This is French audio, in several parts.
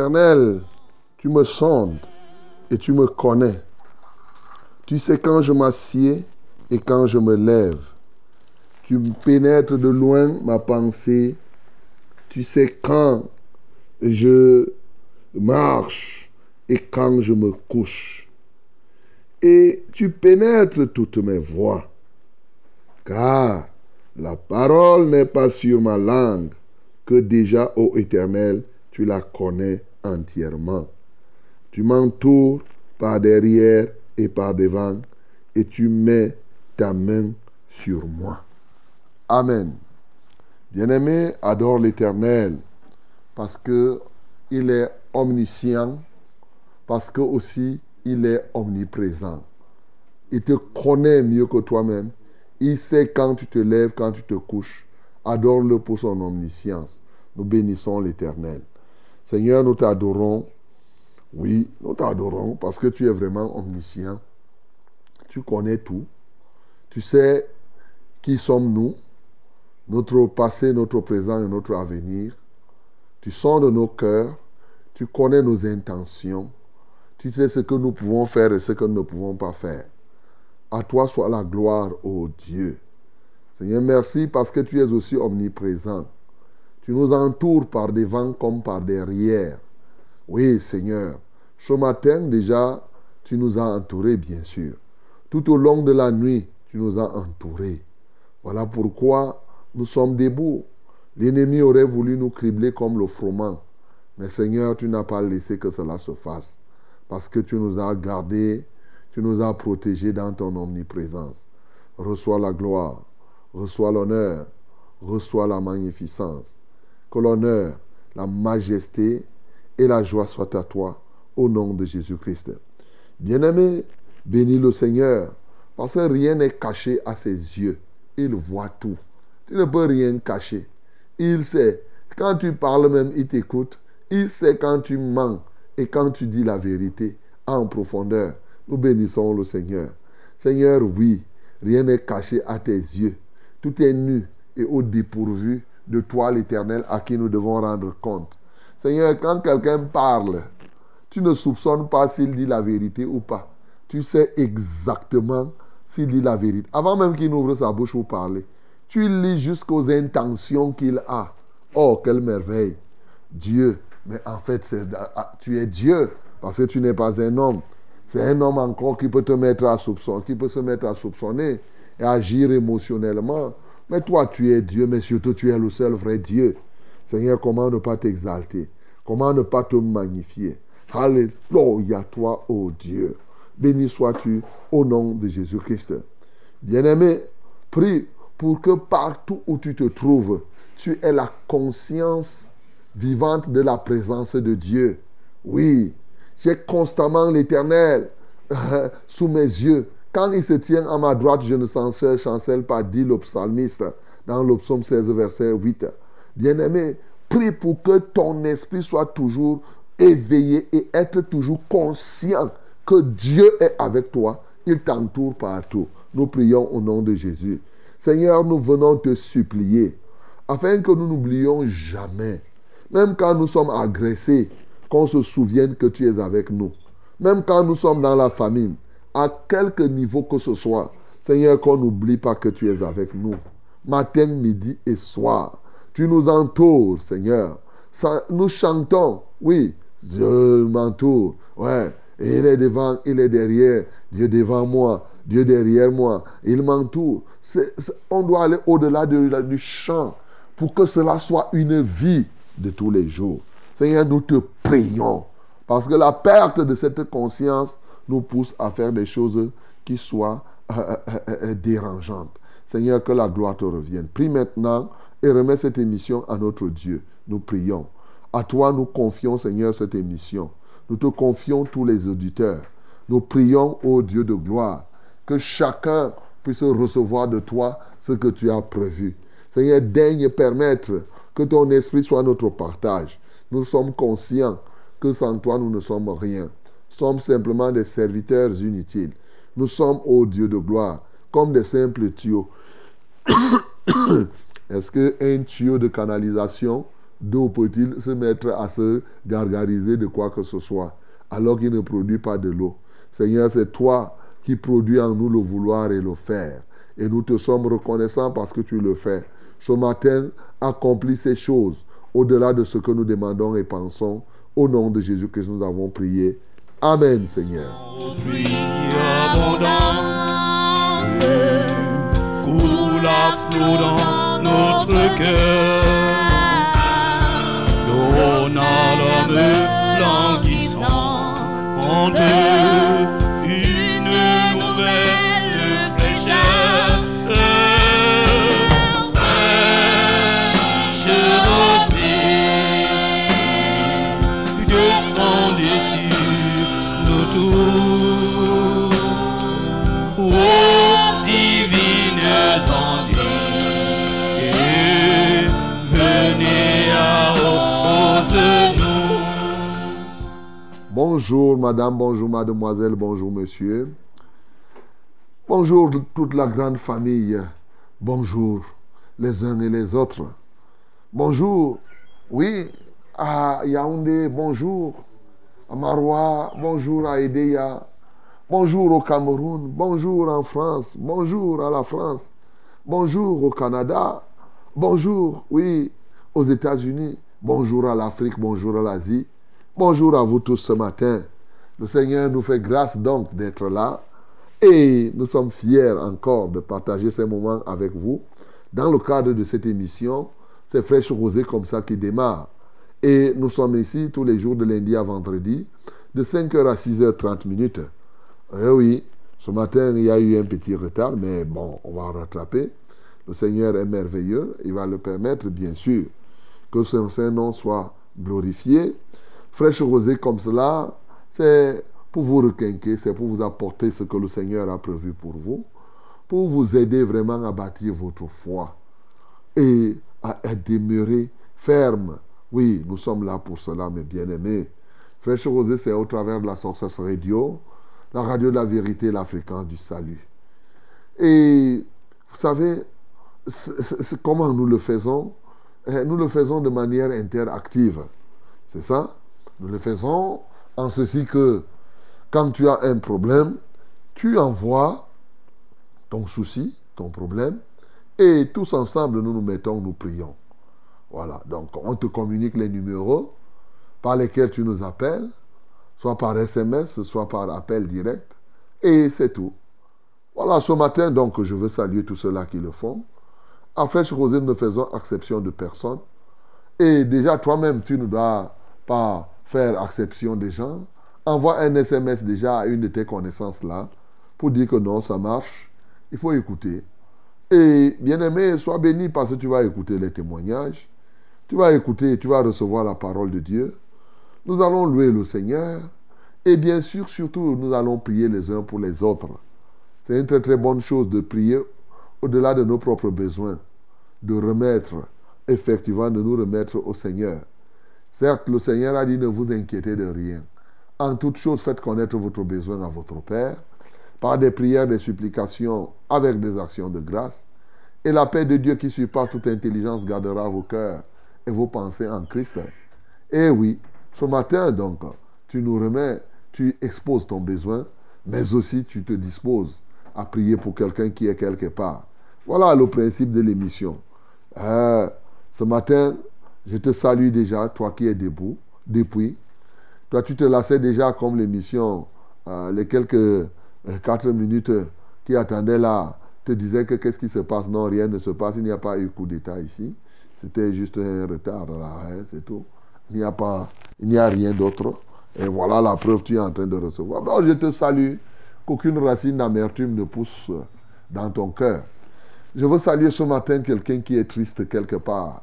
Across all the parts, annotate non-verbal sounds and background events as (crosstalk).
Éternel, tu me sondes et tu me connais. Tu sais quand je m'assieds et quand je me lève. Tu pénètres de loin ma pensée. Tu sais quand je marche et quand je me couche. Et tu pénètres toutes mes voies. Car la parole n'est pas sur ma langue que déjà, ô Éternel, tu la connais entièrement. Tu m'entoures par derrière et par devant et tu mets ta main sur moi. Amen. Bien-aimé, adore l'Éternel parce que il est omniscient, parce que aussi il est omniprésent. Il te connaît mieux que toi-même. Il sait quand tu te lèves, quand tu te couches. Adore-le pour son omniscience. Nous bénissons l'Éternel. Seigneur, nous t'adorons. Oui, nous t'adorons parce que tu es vraiment omniscient. Tu connais tout. Tu sais qui sommes-nous, notre passé, notre présent et notre avenir. Tu sondes nos cœurs. Tu connais nos intentions. Tu sais ce que nous pouvons faire et ce que nous ne pouvons pas faire. À toi soit la gloire, ô Dieu. Seigneur, merci parce que tu es aussi omniprésent. Tu nous entoures par devant comme par derrière. Oui, Seigneur. Ce matin déjà, tu nous as entourés, bien sûr. Tout au long de la nuit, tu nous as entourés. Voilà pourquoi nous sommes debout. L'ennemi aurait voulu nous cribler comme le froment. Mais Seigneur, tu n'as pas laissé que cela se fasse. Parce que tu nous as gardés, tu nous as protégés dans ton omniprésence. Reçois la gloire, reçois l'honneur, reçois la magnificence que l'honneur, la majesté et la joie soient à toi, au nom de Jésus-Christ. Bien-aimé, bénis le Seigneur, parce que rien n'est caché à ses yeux. Il voit tout. Tu ne peux rien cacher. Il sait. Quand tu parles même, il t'écoute. Il sait quand tu mens et quand tu dis la vérité en profondeur. Nous bénissons le Seigneur. Seigneur, oui, rien n'est caché à tes yeux. Tout est nu et au dépourvu de toi, l'Éternel, à qui nous devons rendre compte. Seigneur, quand quelqu'un parle, tu ne soupçonnes pas s'il dit la vérité ou pas. Tu sais exactement s'il dit la vérité. Avant même qu'il n'ouvre sa bouche pour parler, tu lis jusqu'aux intentions qu'il a. Oh, quelle merveille. Dieu. Mais en fait, ah, tu es Dieu parce que tu n'es pas un homme. C'est un homme encore qui peut te mettre à soupçonner, qui peut se mettre à soupçonner et agir émotionnellement. Mais toi, tu es Dieu, mais surtout tu es le seul vrai Dieu. Seigneur, comment ne pas t'exalter? Comment ne pas te magnifier? Alléluia, toi, ô oh Dieu. Béni sois-tu au nom de Jésus-Christ. Bien-aimé, prie pour que partout où tu te trouves, tu aies la conscience vivante de la présence de Dieu. Oui, j'ai constamment l'Éternel (laughs) sous mes yeux. Quand il se tient à ma droite, je ne chancelle pas, dit le psalmiste dans le psaume 16, verset 8. Bien-aimé, prie pour que ton esprit soit toujours éveillé et être toujours conscient que Dieu est avec toi. Il t'entoure partout. Nous prions au nom de Jésus. Seigneur, nous venons te supplier afin que nous n'oublions jamais, même quand nous sommes agressés, qu'on se souvienne que tu es avec nous. Même quand nous sommes dans la famine, à quelque niveau que ce soit, Seigneur, qu'on n'oublie pas que tu es avec nous. Matin, midi et soir. Tu nous entoures, Seigneur. Ça, nous chantons, oui, Dieu m'entoure. Ouais, il est devant, il est derrière. Dieu devant moi, Dieu derrière moi. Il m'entoure. on doit aller au-delà du chant pour que cela soit une vie de tous les jours. Seigneur, nous te prions. Parce que la perte de cette conscience nous pousse à faire des choses qui soient euh, euh, euh, dérangeantes. Seigneur, que la gloire te revienne. Prie maintenant et remets cette émission à notre Dieu. Nous prions. À toi, nous confions, Seigneur, cette émission. Nous te confions tous les auditeurs. Nous prions, ô Dieu de gloire, que chacun puisse recevoir de toi ce que tu as prévu. Seigneur, daigne permettre que ton esprit soit notre partage. Nous sommes conscients que sans toi, nous ne sommes rien. Sommes simplement des serviteurs inutiles. Nous sommes, ô Dieu de gloire, comme des simples tuyaux. (coughs) Est-ce qu'un tuyau de canalisation d'où peut-il se mettre à se gargariser de quoi que ce soit alors qu'il ne produit pas de l'eau? Seigneur, c'est toi qui produis en nous le vouloir et le faire. Et nous te sommes reconnaissants parce que tu le fais. Ce matin, accomplis ces choses au-delà de ce que nous demandons et pensons. Au nom de Jésus que nous avons prié. Amen, Seigneur. notre cœur. On a l'homme languissant en deux Bonjour madame, bonjour mademoiselle, bonjour monsieur. Bonjour toute la grande famille. Bonjour les uns et les autres. Bonjour, oui, à Yaoundé, bonjour. À Marois, bonjour à Edea. Bonjour au Cameroun, bonjour en France, bonjour à la France, bonjour au Canada, bonjour, oui, aux États-Unis, bonjour à l'Afrique, bonjour à l'Asie, bonjour à vous tous ce matin. Le Seigneur nous fait grâce donc d'être là et nous sommes fiers encore de partager ces moments avec vous dans le cadre de cette émission. C'est Fraîche Rosée comme ça qui démarre. Et nous sommes ici tous les jours de lundi à vendredi, de 5h à 6h30 minutes. Eh oui, ce matin, il y a eu un petit retard, mais bon, on va rattraper. Le Seigneur est merveilleux. Il va le permettre, bien sûr, que son Saint-Nom soit glorifié. Fraîche rosée comme cela, c'est pour vous requinquer, c'est pour vous apporter ce que le Seigneur a prévu pour vous, pour vous aider vraiment à bâtir votre foi et à, demeurer ferme. Oui, nous sommes là pour cela, mes bien-aimés. Fraîche rosée, c'est au travers de la Source Radio, la radio de la vérité, la fréquence du salut. Et vous savez, comment nous le faisons? Nous le faisons de manière interactive. C'est ça? Nous le faisons en ceci que quand tu as un problème, tu envoies ton souci, ton problème, et tous ensemble, nous nous mettons, nous prions. Voilà, donc on te communique les numéros par lesquels tu nous appelles soit par SMS, soit par appel direct. Et c'est tout. Voilà, ce matin, donc, je veux saluer tous ceux-là qui le font. En Fraîche Rosée, nous ne faisons exception de personne. Et déjà, toi-même, tu ne dois pas faire exception des gens. Envoie un SMS déjà à une de tes connaissances là pour dire que non, ça marche. Il faut écouter. Et bien aimé, sois béni parce que tu vas écouter les témoignages. Tu vas écouter, tu vas recevoir la parole de Dieu. Nous allons louer le Seigneur. Et bien sûr, surtout, nous allons prier les uns pour les autres. C'est une très très bonne chose de prier au-delà de nos propres besoins, de remettre effectivement de nous remettre au Seigneur. Certes, le Seigneur a dit ne vous inquiétez de rien. En toute chose, faites connaître votre besoin à votre Père par des prières, des supplications, avec des actions de grâce. Et la paix de Dieu qui surpasse toute intelligence gardera vos cœurs et vos pensées en Christ. Et oui, ce matin, donc, tu nous remets, tu exposes ton besoin, mais aussi tu te disposes à prier pour quelqu'un qui est quelque part. Voilà le principe de l'émission. Euh, ce matin, je te salue déjà, toi qui es debout, depuis. Toi, tu te lassais déjà comme l'émission, euh, les quelques euh, quatre minutes qui attendaient là, te disaient que qu'est-ce qui se passe? Non, rien ne se passe, il n'y a pas eu coup d'État ici. C'était juste un retard là, c'est tout. Il n'y a pas, il n'y a rien d'autre. Et voilà la preuve, tu es en train de recevoir. Bon, je te salue, qu'aucune racine d'amertume ne pousse dans ton cœur. Je veux saluer ce matin quelqu'un qui est triste quelque part,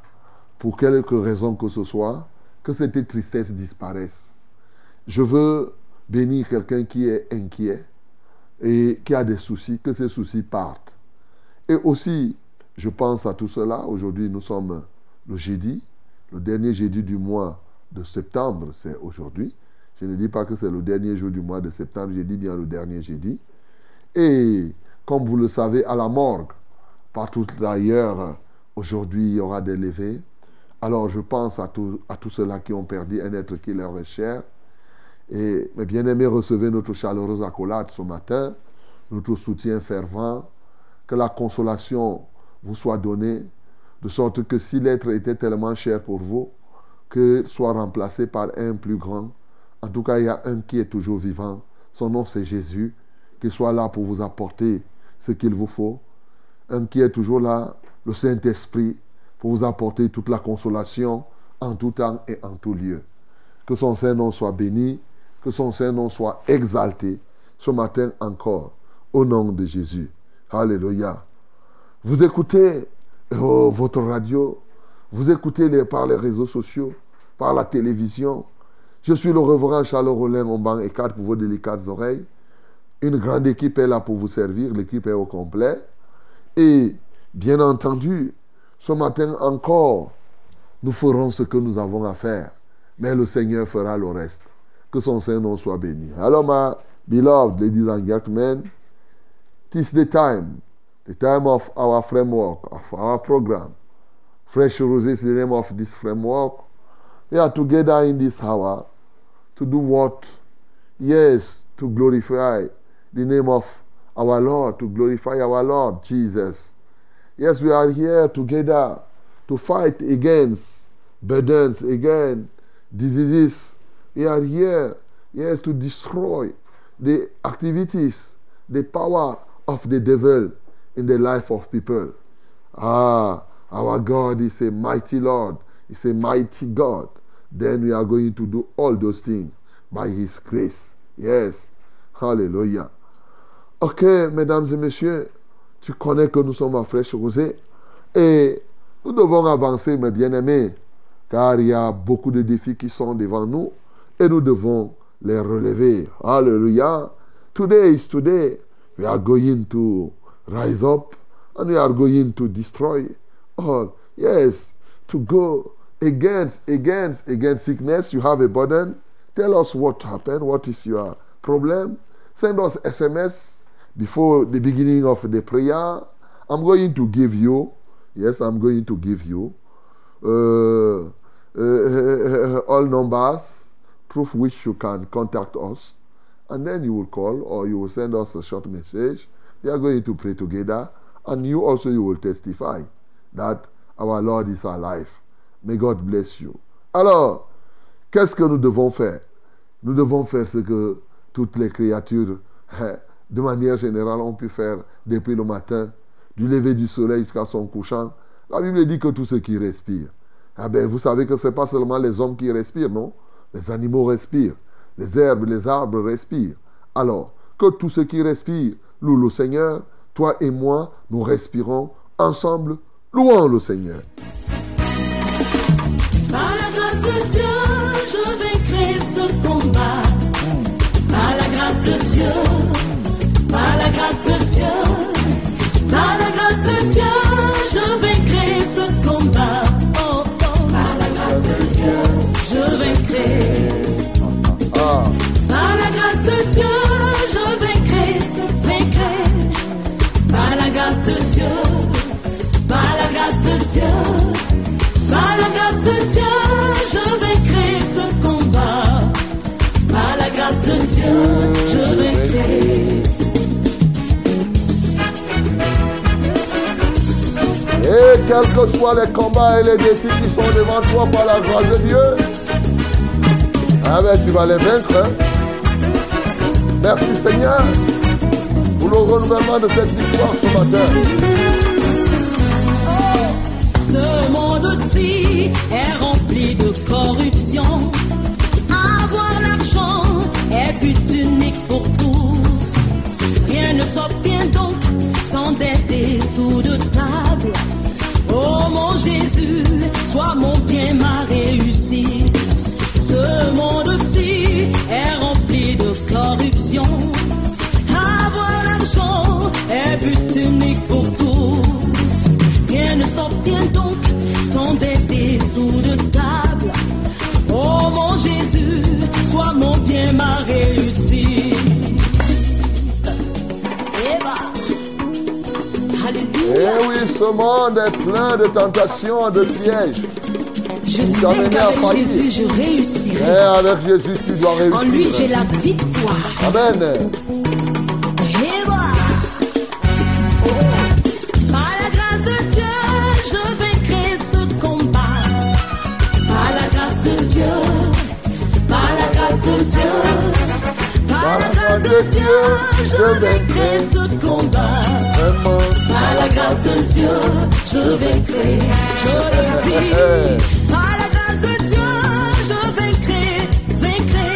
pour quelque raison que ce soit, que cette tristesse disparaisse. Je veux bénir quelqu'un qui est inquiet et qui a des soucis, que ces soucis partent. Et aussi, je pense à tout cela. Aujourd'hui, nous sommes le jeudi, le dernier jeudi du mois de septembre, c'est aujourd'hui. Je ne dis pas que c'est le dernier jour du mois de septembre, je dis bien le dernier jeudi. Et comme vous le savez, à la morgue, Partout ailleurs, aujourd'hui, il y aura des levées. Alors, je pense à, à tous ceux-là qui ont perdu un être qui leur est cher. Et mes bien-aimés, recevez notre chaleureuse accolade ce matin, notre soutien fervent, que la consolation vous soit donnée, de sorte que si l'être était tellement cher pour vous, que soit remplacé par un plus grand. En tout cas, il y a un qui est toujours vivant. Son nom, c'est Jésus, qui soit là pour vous apporter ce qu'il vous faut un qui est toujours là, le Saint-Esprit, pour vous apporter toute la consolation en tout temps et en tout lieu. Que son Saint-Nom soit béni, que son Saint-Nom soit exalté ce matin encore, au nom de Jésus. Alléluia. Vous écoutez oh, votre radio, vous écoutez par les réseaux sociaux, par la télévision. Je suis le reverend Charles Rollin banc et pour vos délicates oreilles. Une grande équipe est là pour vous servir, l'équipe est au complet. Et bien entendu, ce matin encore, nous ferons ce que nous avons à faire. Mais le Seigneur fera le reste. Que son Saint-Nom soit béni. Alors, my beloved ladies and gentlemen, this is the time, the time of our framework, of our program. Fresh Roses is the name of this framework. We are together in this hour to do what? Yes, to glorify the name of our Lord, to glorify our Lord Jesus. Yes, we are here together to fight against burdens, again, diseases. We are here, yes, to destroy the activities, the power of the devil in the life of people. Ah, our God is a mighty Lord, is a mighty God. Then we are going to do all those things by His grace. Yes, hallelujah. Ok, mesdames et messieurs, tu connais que nous sommes à fraîche rosée et nous devons avancer, mes bien-aimés, car il y a beaucoup de défis qui sont devant nous et nous devons les relever. Alléluia. Today is today. We are going to rise up and we are going to destroy all. Yes, to go against, against, against sickness. You have a burden. Tell us what happened. What is your problem? Send us SMS before the beginning of the prayer, I'm going to give you, yes, I'm going to give you uh, uh, all numbers through which you can contact us. And then you will call or you will send us a short message. We are going to pray together. And you also you will testify that our Lord is alive. May God bless you. Alors, qu'est-ce que nous devons faire? Nous devons faire ce que toutes les créatures de manière générale, on peut faire depuis le matin, du lever du soleil jusqu'à son couchant. La Bible dit que tout ce qui respire. Ah ben, vous savez que ce n'est pas seulement les hommes qui respirent, non? Les animaux respirent, les herbes, les arbres respirent. Alors, que tout ce qui respire loue le Seigneur, toi et moi, nous respirons ensemble, louons le Seigneur. Par la grâce de Dieu, je vais créer ce combat. Par la grâce de Dieu. Je vais créer ce combat. Par la grâce de Dieu, je vais créer. Et quels que soient les combats et les défis qui sont devant toi par la grâce de Dieu, ah ben, tu vas les vaincre. Hein. Merci Seigneur pour le renouvellement de cette victoire ce matin. Oh, ce monde-ci est rempli de corruption. Avoir l'argent est but unique pour tous. Rien ne s'obtient donc sans des sous de table. Oh mon Jésus, sois mon bien, ma réussite. Ce monde-ci est rempli de corruption. Avoir l'argent est but unique pour tous. Rien ne s'obtient donc sans des sous de table. Oh mon Jésus, sois mon bien, ma réussite. Eh oui, ce monde est plein de tentations, de pièges. Je sais qu'avec. Jésus, je Et réussirai. avec Jésus, tu dois En lui, j'ai réussir. la victoire. Amen. De Dieu, je vaincrai ce combat. Vraiment. Par la grâce de Dieu, je vaincrai, je le dis. Par la grâce de Dieu, je vaincrai, vaincrai.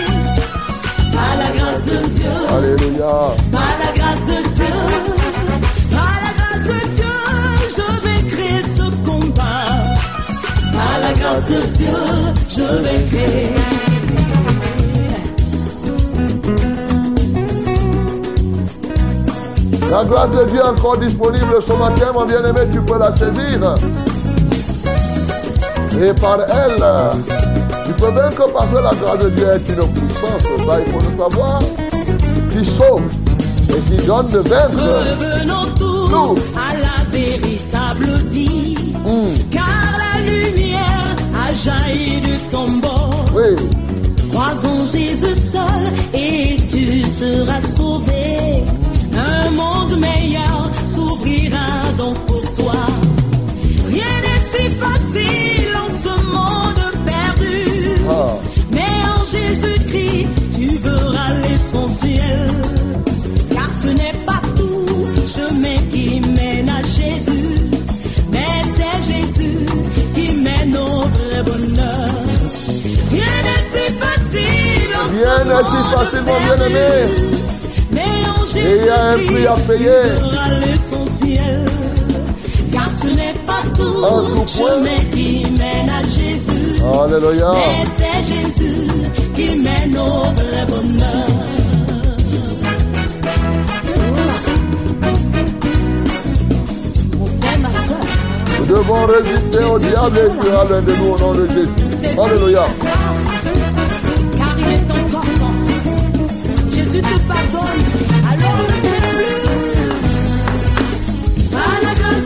Par la grâce de Dieu, Alléluia. par la grâce de Dieu, par la grâce de Dieu, je vaincrai ce combat. Par la grâce de Dieu, je vaincrai. La grâce de Dieu est encore disponible ce matin, mon bien-aimé, tu peux la saisir. Et par elle, tu peux vaincre parce que la grâce de Dieu est une puissance, ça il faut le savoir, qui sauve et qui donne de vaincre. Revenons tous Nous. à la véritable vie. Car la lumière a jailli du tombeau. Oui, Croisons Jésus seul et tu seras sauvé. Un monde meilleur s'ouvrira donc pour toi. Rien n'est si facile en ce monde perdu. Ah. Mais en Jésus-Christ, tu verras l'essentiel. Car ce n'est pas tout chemin qui mène à Jésus. Mais c'est Jésus qui mène au vrai bonheur. Rien n'est si facile en Rien ce n'est si monde facile, mon Et il y a un prix à payer. l'essentiel. Car ce n'est pas tout poing. chemin qui mène à Jésus. Alléluia. Mais c'est Jésus qui mène au vrai bonheur. Mon frère, ma soeur, Nous devons résister au diable et sera l'un de nous au nom de Jésus. Alléluia. car il est encore temps. Jésus te pardonne,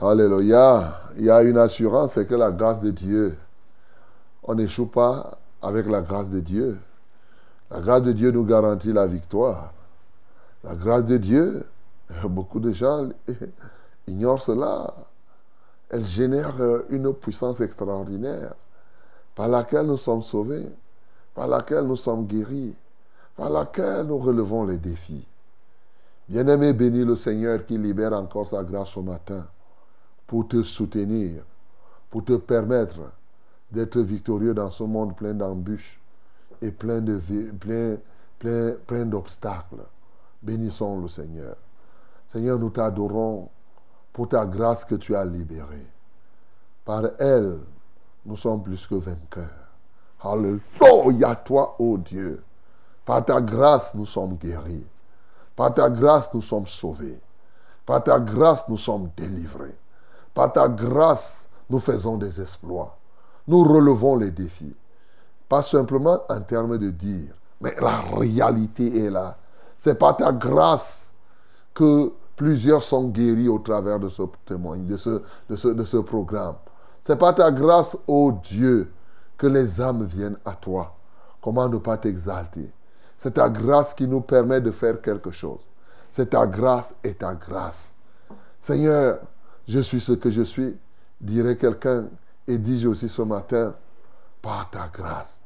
Alléluia. Il y a une assurance, c'est que la grâce de Dieu, on n'échoue pas avec la grâce de Dieu. La grâce de Dieu nous garantit la victoire. La grâce de Dieu, (laughs) beaucoup de gens (laughs) ignorent cela. Elle génère une puissance extraordinaire par laquelle nous sommes sauvés, par laquelle nous sommes guéris, par laquelle nous relevons les défis. Bien-aimé, bénis le Seigneur qui libère encore sa grâce ce matin pour te soutenir, pour te permettre d'être victorieux dans ce monde plein d'embûches et plein de plein, plein, d'obstacles. Bénissons le Seigneur. Seigneur, nous t'adorons pour ta grâce que tu as libérée. Par elle, nous sommes plus que vainqueurs. Alléluia, toi, ô Dieu. Par ta grâce, nous sommes guéris. Par ta grâce, nous sommes sauvés. Par ta grâce, nous sommes délivrés. Par ta grâce, nous faisons des exploits. Nous relevons les défis. Pas simplement en termes de dire, mais la réalité est là. C'est par ta grâce que plusieurs sont guéris au travers de ce témoignage, de ce, de ce, de ce programme. C'est par ta grâce, ô Dieu, que les âmes viennent à toi. Comment ne pas t'exalter? C'est ta grâce qui nous permet de faire quelque chose. C'est ta grâce et ta grâce. Seigneur, je suis ce que je suis, dirait quelqu'un, et dis-je aussi ce matin, par ta grâce.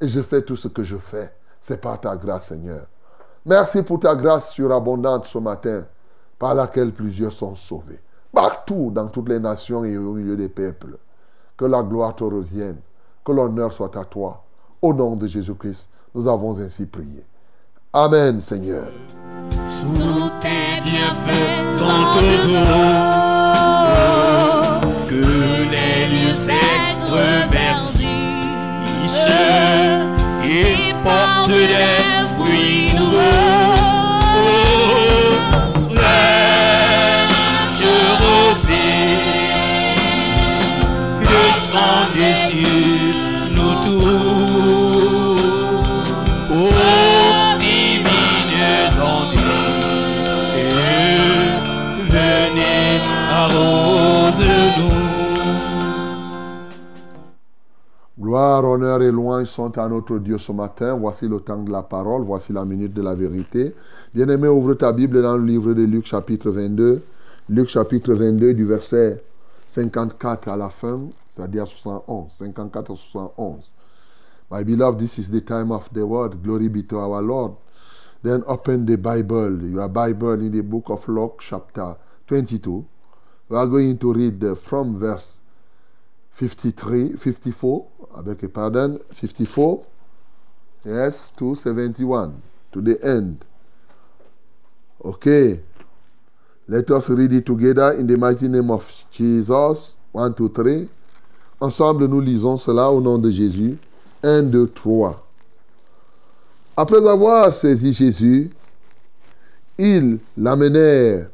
Et je fais tout ce que je fais. C'est par ta grâce, Seigneur. Merci pour ta grâce surabondante ce matin, par laquelle plusieurs sont sauvés. Partout, dans toutes les nations et au milieu des peuples. Que la gloire te revienne. Que l'honneur soit à toi. Au nom de Jésus-Christ, nous avons ainsi prié. Amen, Seigneur. Sous tes bienfaits secs revertissent et portent des fruits nouveaux. Rosée, le sang des cieux Gloire, honneur et louange sont à notre Dieu ce matin. Voici le temps de la parole, voici la minute de la vérité. Bien-aimé, ouvre ta Bible dans le livre de Luc chapitre 22. Luc chapitre 22 du verset 54 à la fin, c'est-à-dire 71. 54 à 71. My beloved, this is the time of the word. Glory be to our Lord. Then open the Bible, your Bible in the book of Luke chapter 22. We are going to read from verse 53, 54, I beg your pardon, 54, yes, to 71, to the end. Okay. Let us read it together in the mighty name of Jesus. 1, 2, 3. Ensemble, nous lisons cela au nom de Jésus. 1, 2, 3. Après avoir saisi Jésus, ils l'amenèrent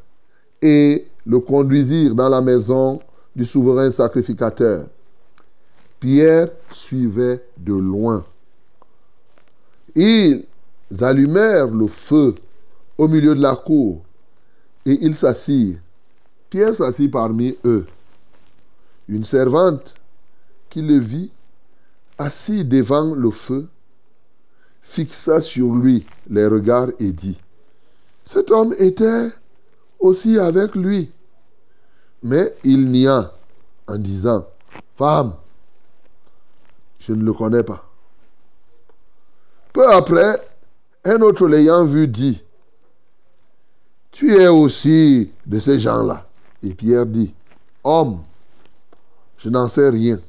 et le conduisirent dans la maison du souverain sacrificateur. Pierre suivait de loin. Ils allumèrent le feu au milieu de la cour et ils s'assirent. Pierre s'assit parmi eux. Une servante qui le vit assis devant le feu fixa sur lui les regards et dit, Cet homme était aussi avec lui. Mais il nia en disant, Femme, je ne le connais pas. Peu après, un autre l'ayant vu dit, Tu es aussi de ces gens-là. Et Pierre dit, Homme, je n'en sais rien.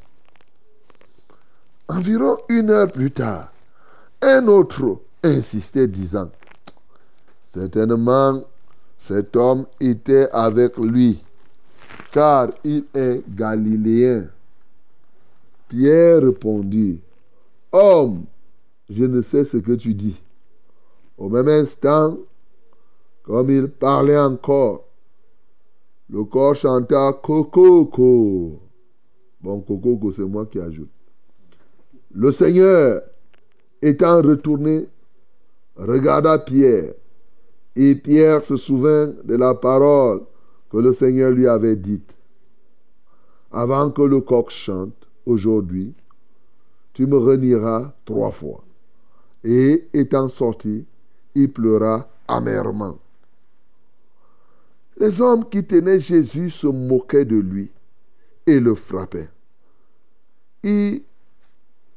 Environ une heure plus tard, un autre insistait disant, Certainement, cet homme était avec lui, car il est galiléen. Pierre répondit, Homme, je ne sais ce que tu dis. Au même instant, comme il parlait encore, le corps chanta Coco. Bon, Coco, c'est moi qui ajoute. Le Seigneur, étant retourné, regarda Pierre. Et Pierre se souvint de la parole que le Seigneur lui avait dite. Avant que le coq chante, aujourd'hui, tu me renieras trois fois. Et étant sorti, il pleura amèrement. Les hommes qui tenaient Jésus se moquaient de lui et le frappaient. Ils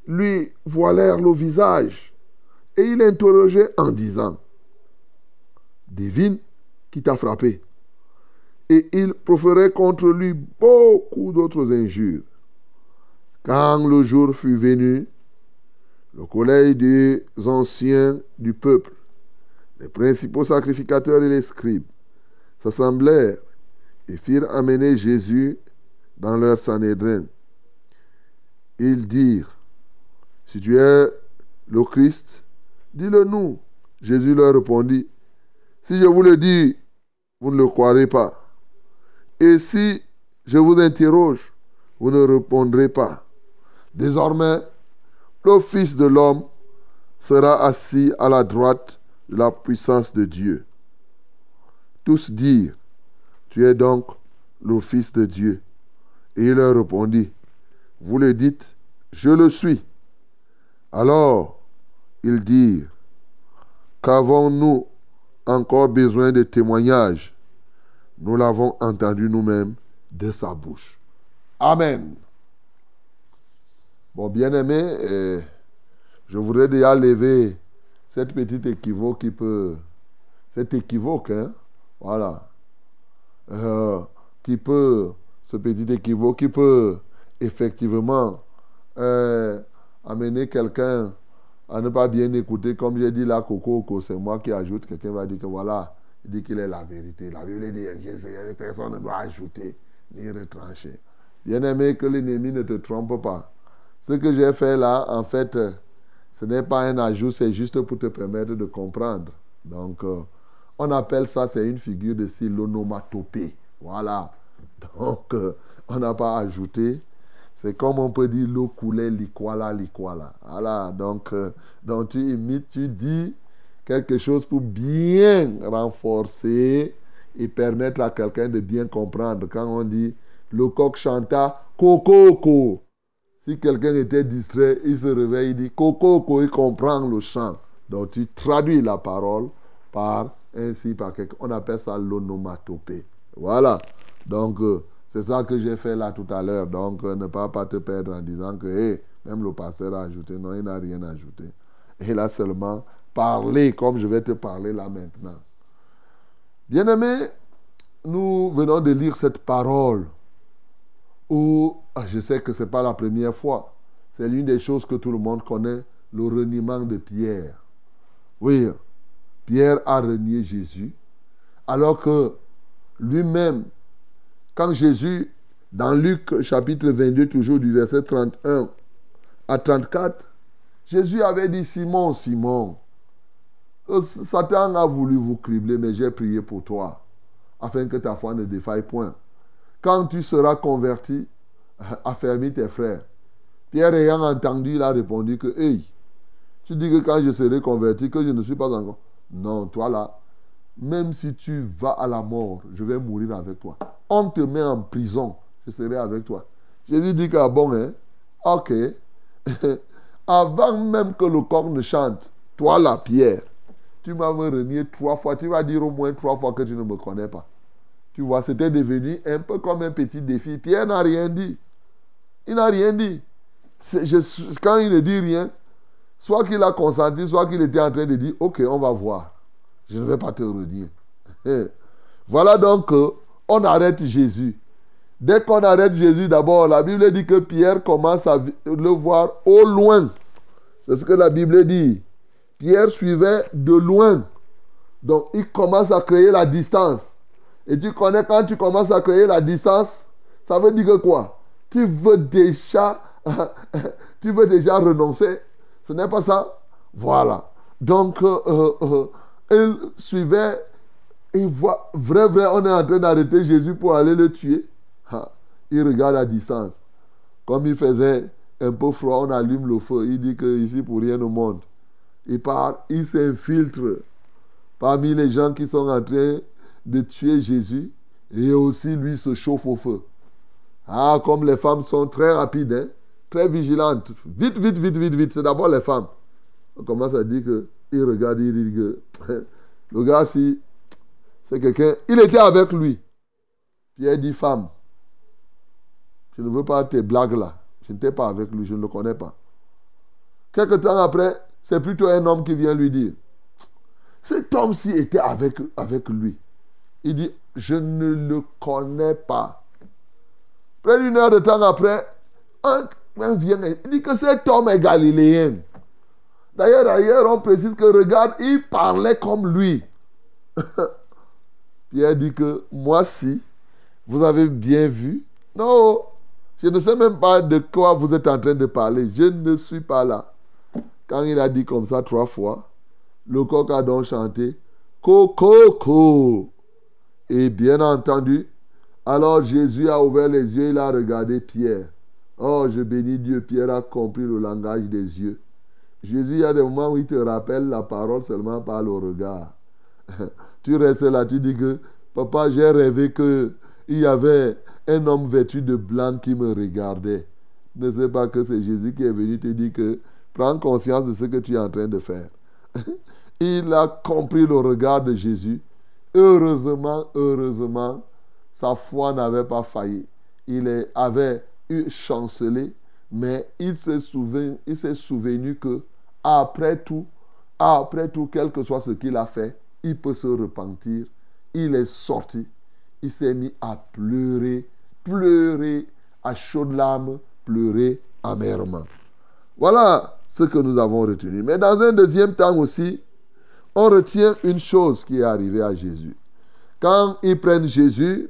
lui voilèrent le visage et il interrogeait en disant, Divine qui t'a frappé? Et il proférait contre lui beaucoup d'autres injures. Quand le jour fut venu, le collège des anciens du peuple, les principaux sacrificateurs et les scribes, s'assemblèrent et firent amener Jésus dans leur Sanhédrin. Ils dirent, si tu es le Christ, Dis-le nous. Jésus leur répondit, si je vous le dis, vous ne le croirez pas. Et si je vous interroge, vous ne répondrez pas. Désormais, le Fils de l'homme sera assis à la droite de la puissance de Dieu. Tous dirent, tu es donc le Fils de Dieu. Et il leur répondit, vous le dites, je le suis. Alors, ils dirent, qu'avons-nous encore besoin de témoignages Nous l'avons entendu nous-mêmes de sa bouche. Amen. Bon, bien-aimé, euh, je voudrais déjà lever cette petite équivoque qui peut... Cet équivoque, hein, voilà. Euh, qui peut... Ce petit équivoque qui peut effectivement euh, amener quelqu'un à ne pas bien écouter. Comme j'ai dit là, Coco, c'est moi qui ajoute. Quelqu'un va dire que voilà, il dit qu'il est la vérité. La Bible dit, personne ne doit ajouter ni retrancher. Bien aimé, que l'ennemi ne te trompe pas. Ce que j'ai fait là, en fait, ce n'est pas un ajout, c'est juste pour te permettre de comprendre. Donc, euh, on appelle ça, c'est une figure de style l'onomatopée. Voilà. Donc, euh, on n'a pas ajouté. C'est comme on peut dire l'eau coulait, l'iquala, l'iquala. Voilà. Donc, euh, donc, tu imites, tu dis quelque chose pour bien renforcer et permettre à quelqu'un de bien comprendre. Quand on dit le coq chanta coco, si quelqu'un était distrait, il se réveille, il dit coco, il comprend le chant. Donc tu traduis la parole par ainsi, par quelque, on appelle ça l'onomatopée. Voilà. Donc euh, c'est ça que j'ai fait là tout à l'heure. Donc euh, ne pas, te perdre en disant que même le pasteur a ajouté. Non, il n'a rien ajouté. Il a seulement parlé comme je vais te parler là maintenant. Bien-aimé, nous venons de lire cette parole où ah, je sais que ce n'est pas la première fois. C'est l'une des choses que tout le monde connaît, le reniement de Pierre. Oui, Pierre a renié Jésus, alors que lui-même, quand Jésus, dans Luc chapitre 22, toujours du verset 31 à 34, Jésus avait dit, Simon, Simon, Satan a voulu vous cribler, mais j'ai prié pour toi, afin que ta foi ne défaille point. Quand tu seras converti, (laughs) affermis tes frères. Pierre ayant entendu, il a répondu que, hey, tu dis que quand je serai converti, que je ne suis pas encore. Non, toi là, même si tu vas à la mort, je vais mourir avec toi. On te met en prison, je serai avec toi. Jésus dit que, ah bon, hein, ok. (laughs) Avant même que le corps ne chante, toi là, Pierre, tu m'as renié trois fois. Tu vas dire au moins trois fois que tu ne me connais pas. Tu vois, c'était devenu un peu comme un petit défi. Pierre n'a rien dit. Il n'a rien dit. Quand il ne dit rien, soit qu'il a consenti, soit qu'il était en train de dire, ok, on va voir. Je ne vais pas te renier. (laughs) voilà donc on arrête Jésus. Dès qu'on arrête Jésus, d'abord, la Bible dit que Pierre commence à le voir au loin. C'est ce que la Bible dit. Pierre suivait de loin. Donc, il commence à créer la distance. Et tu connais quand tu commences à créer la distance, ça veut dire que quoi? Tu veux déjà, (laughs) tu veux déjà renoncer. Ce n'est pas ça Voilà. Donc, euh, euh, euh, il suivait, il voit, vrai, vrai, on est en train d'arrêter Jésus pour aller le tuer. il regarde à distance. Comme il faisait un peu froid, on allume le feu. Il dit que ici, pour rien au monde. Il s'infiltre parmi les gens qui sont en train de tuer Jésus et aussi lui se chauffe au feu. Ah, comme les femmes sont très rapides, hein, très vigilantes. Vite, vite, vite, vite, vite. C'est d'abord les femmes. On commence à dire que, il regarde, il dit que (laughs) le gars, si c'est quelqu'un, il était avec lui. Pierre dit, femme, je ne veux pas tes blagues là. Je n'étais pas avec lui, je ne le connais pas. Quelque temps après, c'est plutôt un homme qui vient lui dire, cet homme-ci était avec, lui. Il dit, je ne le connais pas. Près d'une heure de temps après, un, vient, il dit que cet homme est galiléen. D'ailleurs, ailleurs, on précise que regarde, il parlait comme lui. (laughs) Pierre dit que moi, si, vous avez bien vu. Non, je ne sais même pas de quoi vous êtes en train de parler. Je ne suis pas là. Quand il a dit comme ça trois fois, le coq a donc chanté Coco, Et bien entendu, alors Jésus a ouvert les yeux, il a regardé Pierre. Oh, je bénis Dieu, Pierre a compris le langage des yeux. Jésus, il y a des moments où il te rappelle la parole seulement par le regard. (laughs) tu restes là, tu dis que, papa, j'ai rêvé qu'il y avait un homme vêtu de blanc qui me regardait. Ne sais pas que c'est Jésus qui est venu te dire que prends conscience de ce que tu es en train de faire. (laughs) il a compris le regard de Jésus. Heureusement, heureusement, sa foi n'avait pas failli. Il avait eu chancelé, mais il s'est souvenu, il s'est souvenu que après tout, après tout, quel que soit ce qu'il a fait, il peut se repentir. Il est sorti. Il s'est mis à pleurer, pleurer à chaudes larmes, pleurer amèrement. Voilà ce que nous avons retenu. Mais dans un deuxième temps aussi, on retient une chose qui est arrivée à Jésus. Quand ils prennent Jésus,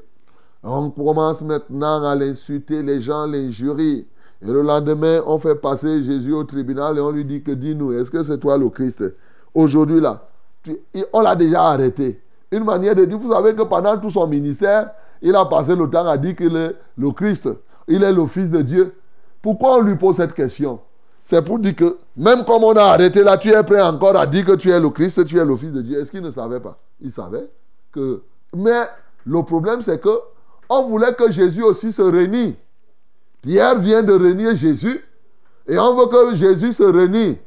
on commence maintenant à l'insulter, les gens l'injurient. Et le lendemain, on fait passer Jésus au tribunal et on lui dit que dis-nous, est-ce que c'est toi le Christ Aujourd'hui là, on l'a déjà arrêté. Une manière de dire, vous savez que pendant tout son ministère, il a passé le temps à dire qu'il est le Christ, il est le Fils de Dieu. Pourquoi on lui pose cette question? C'est pour dire que même comme on a arrêté là, tu es prêt encore à dire que tu es le Christ, tu es le Fils de Dieu. Est-ce qu'il ne savait pas? Il savait que. Mais le problème, c'est que on voulait que Jésus aussi se renie. Pierre vient de renier Jésus et on veut que Jésus se renie.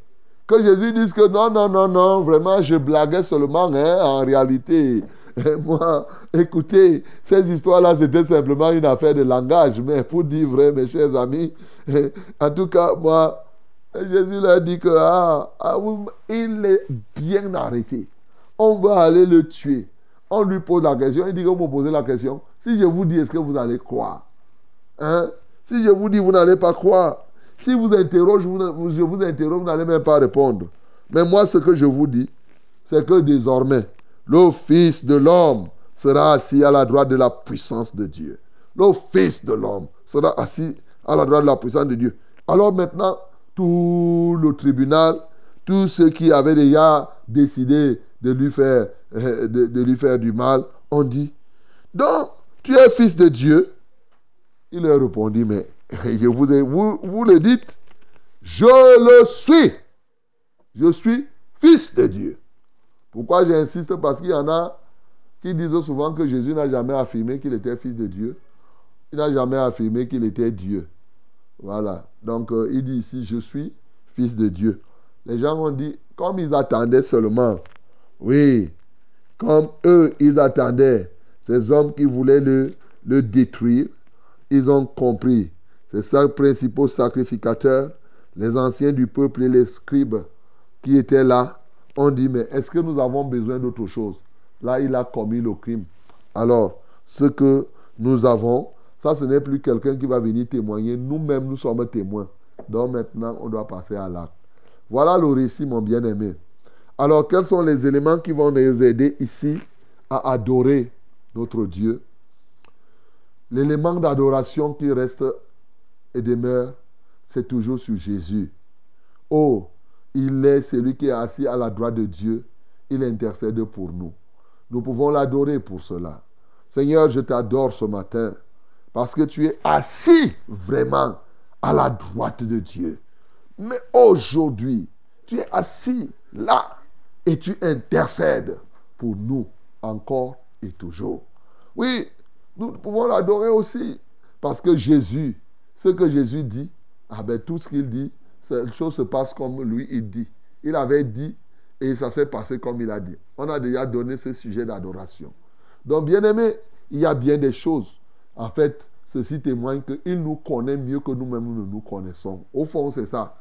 Que Jésus dise que non, non, non, non, vraiment, je blaguais seulement, hein, en réalité. (laughs) Moi, écoutez, ces histoires-là, c'était simplement une affaire de langage. Mais pour dire vrai, mes chers amis, (laughs) en tout cas, moi, Jésus leur dit que ah, ah il est bien arrêté. On va aller le tuer. On lui pose la question. Il dit que vous posez la question. Si je vous dis, est-ce que vous allez croire? Hein? Si je vous dis, vous n'allez pas croire. Si vous interroge, vous, je vous interroge, vous n'allez même pas répondre. Mais moi, ce que je vous dis, c'est que désormais, le Fils de l'homme sera assis à la droite de la puissance de Dieu. Le Fils de l'homme sera assis à la droite de la puissance de Dieu. Alors maintenant, tout le tribunal, tous ceux qui avaient déjà décidé de lui faire, euh, de, lui faire du mal, ont dit, donc, tu es fils de Dieu. Il leur répondit, mais (laughs) je vous, le dites, je le suis. Je suis fils de Dieu. Pourquoi j'insiste? Parce qu'il y en a qui disent souvent que Jésus n'a jamais affirmé qu'il était fils de Dieu. Il n'a jamais affirmé qu'il était Dieu. Voilà. Donc euh, il dit ici, je suis fils de Dieu. Les gens ont dit, comme ils attendaient seulement, oui, comme eux, ils attendaient, ces hommes qui voulaient le, le détruire, ils ont compris. Ces cinq principaux sacrificateurs, les anciens du peuple et les scribes qui étaient là, ont dit, mais est-ce que nous avons besoin d'autre chose? Là, il a commis le crime. Alors, ce que nous avons, ça, ce n'est plus quelqu'un qui va venir témoigner. Nous-mêmes, nous sommes témoins. Donc maintenant, on doit passer à l'acte. Voilà le récit, mon bien-aimé. Alors, quels sont les éléments qui vont nous aider ici à adorer notre Dieu? L'élément d'adoration qui reste et demeure, c'est toujours sur Jésus. Oh, il est celui qui est assis à la droite de Dieu. Il intercède pour nous. Nous pouvons l'adorer pour cela. Seigneur, je t'adore ce matin parce que tu es assis vraiment à la droite de Dieu. Mais aujourd'hui, tu es assis là et tu intercèdes pour nous encore et toujours. Oui, nous pouvons l'adorer aussi parce que Jésus, ce que Jésus dit, ah ben, tout ce qu'il dit, cette chose se passe comme lui, il dit. Il avait dit et ça s'est passé comme il a dit. On a déjà donné ce sujet d'adoration. Donc, bien aimé, il y a bien des choses. En fait, ceci témoigne qu'il nous connaît mieux que nous-mêmes nous nous connaissons. Au fond, c'est ça.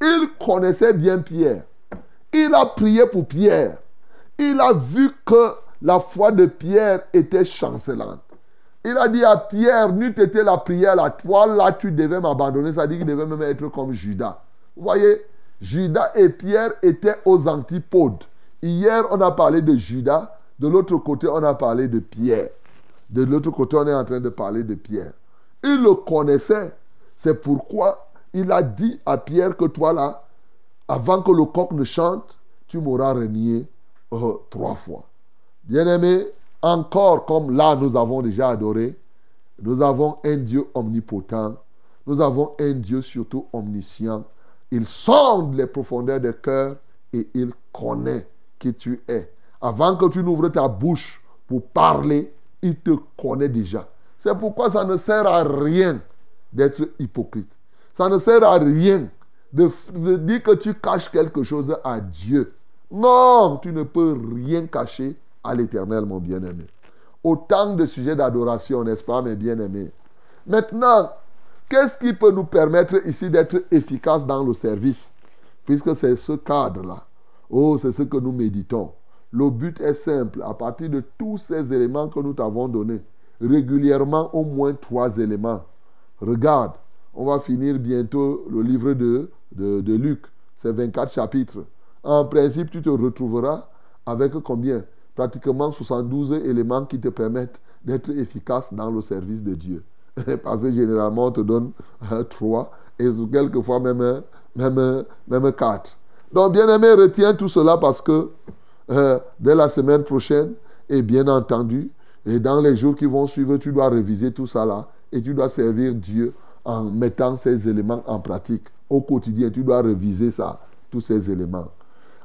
Il connaissait bien Pierre. Il a prié pour Pierre. Il a vu que la foi de Pierre était chancelante. Il a dit à Pierre, n'eût été la prière à toi, là tu devais m'abandonner. Ça dit qu'il devait même être comme Judas. Vous voyez, Judas et Pierre étaient aux antipodes. Hier, on a parlé de Judas. De l'autre côté, on a parlé de Pierre. De l'autre côté, on est en train de parler de Pierre. Il le connaissait. C'est pourquoi il a dit à Pierre que toi là, avant que le coq ne chante, tu m'auras renié euh, trois fois. Bien-aimé, encore comme là nous avons déjà adoré, nous avons un Dieu omnipotent, nous avons un Dieu surtout omniscient. Il sonde les profondeurs des cœurs et il connaît qui tu es. Avant que tu n'ouvres ta bouche pour parler, il te connaît déjà. C'est pourquoi ça ne sert à rien d'être hypocrite. Ça ne sert à rien de, dire que tu caches quelque chose à Dieu. Non, tu ne peux rien cacher à l'éternel, mon bien-aimé. Autant de sujets d'adoration, n'est-ce pas, mes bien-aimés? Maintenant, qu'est-ce qui peut nous permettre ici d'être efficaces dans le service? Puisque c'est ce cadre-là. Oh, c'est ce que nous méditons. Le but est simple. À partir de tous ces éléments que nous t'avons donnés, régulièrement au moins trois éléments. Regarde, on va finir bientôt le livre de, Luc. C'est 24 chapitres. En principe, tu te retrouveras avec combien? Pratiquement 72 éléments qui te permettent d'être efficace dans le service de Dieu. (laughs) Parce que généralement, on te donne euh, trois et quelquefois même quatre. Donc, bien aimé, retiens tout cela parce que euh, dès la semaine prochaine, et bien entendu, et dans les jours qui vont suivre, tu dois réviser tout ça là et tu dois servir Dieu en mettant ces éléments en pratique. Au quotidien, tu dois réviser ça, tous ces éléments.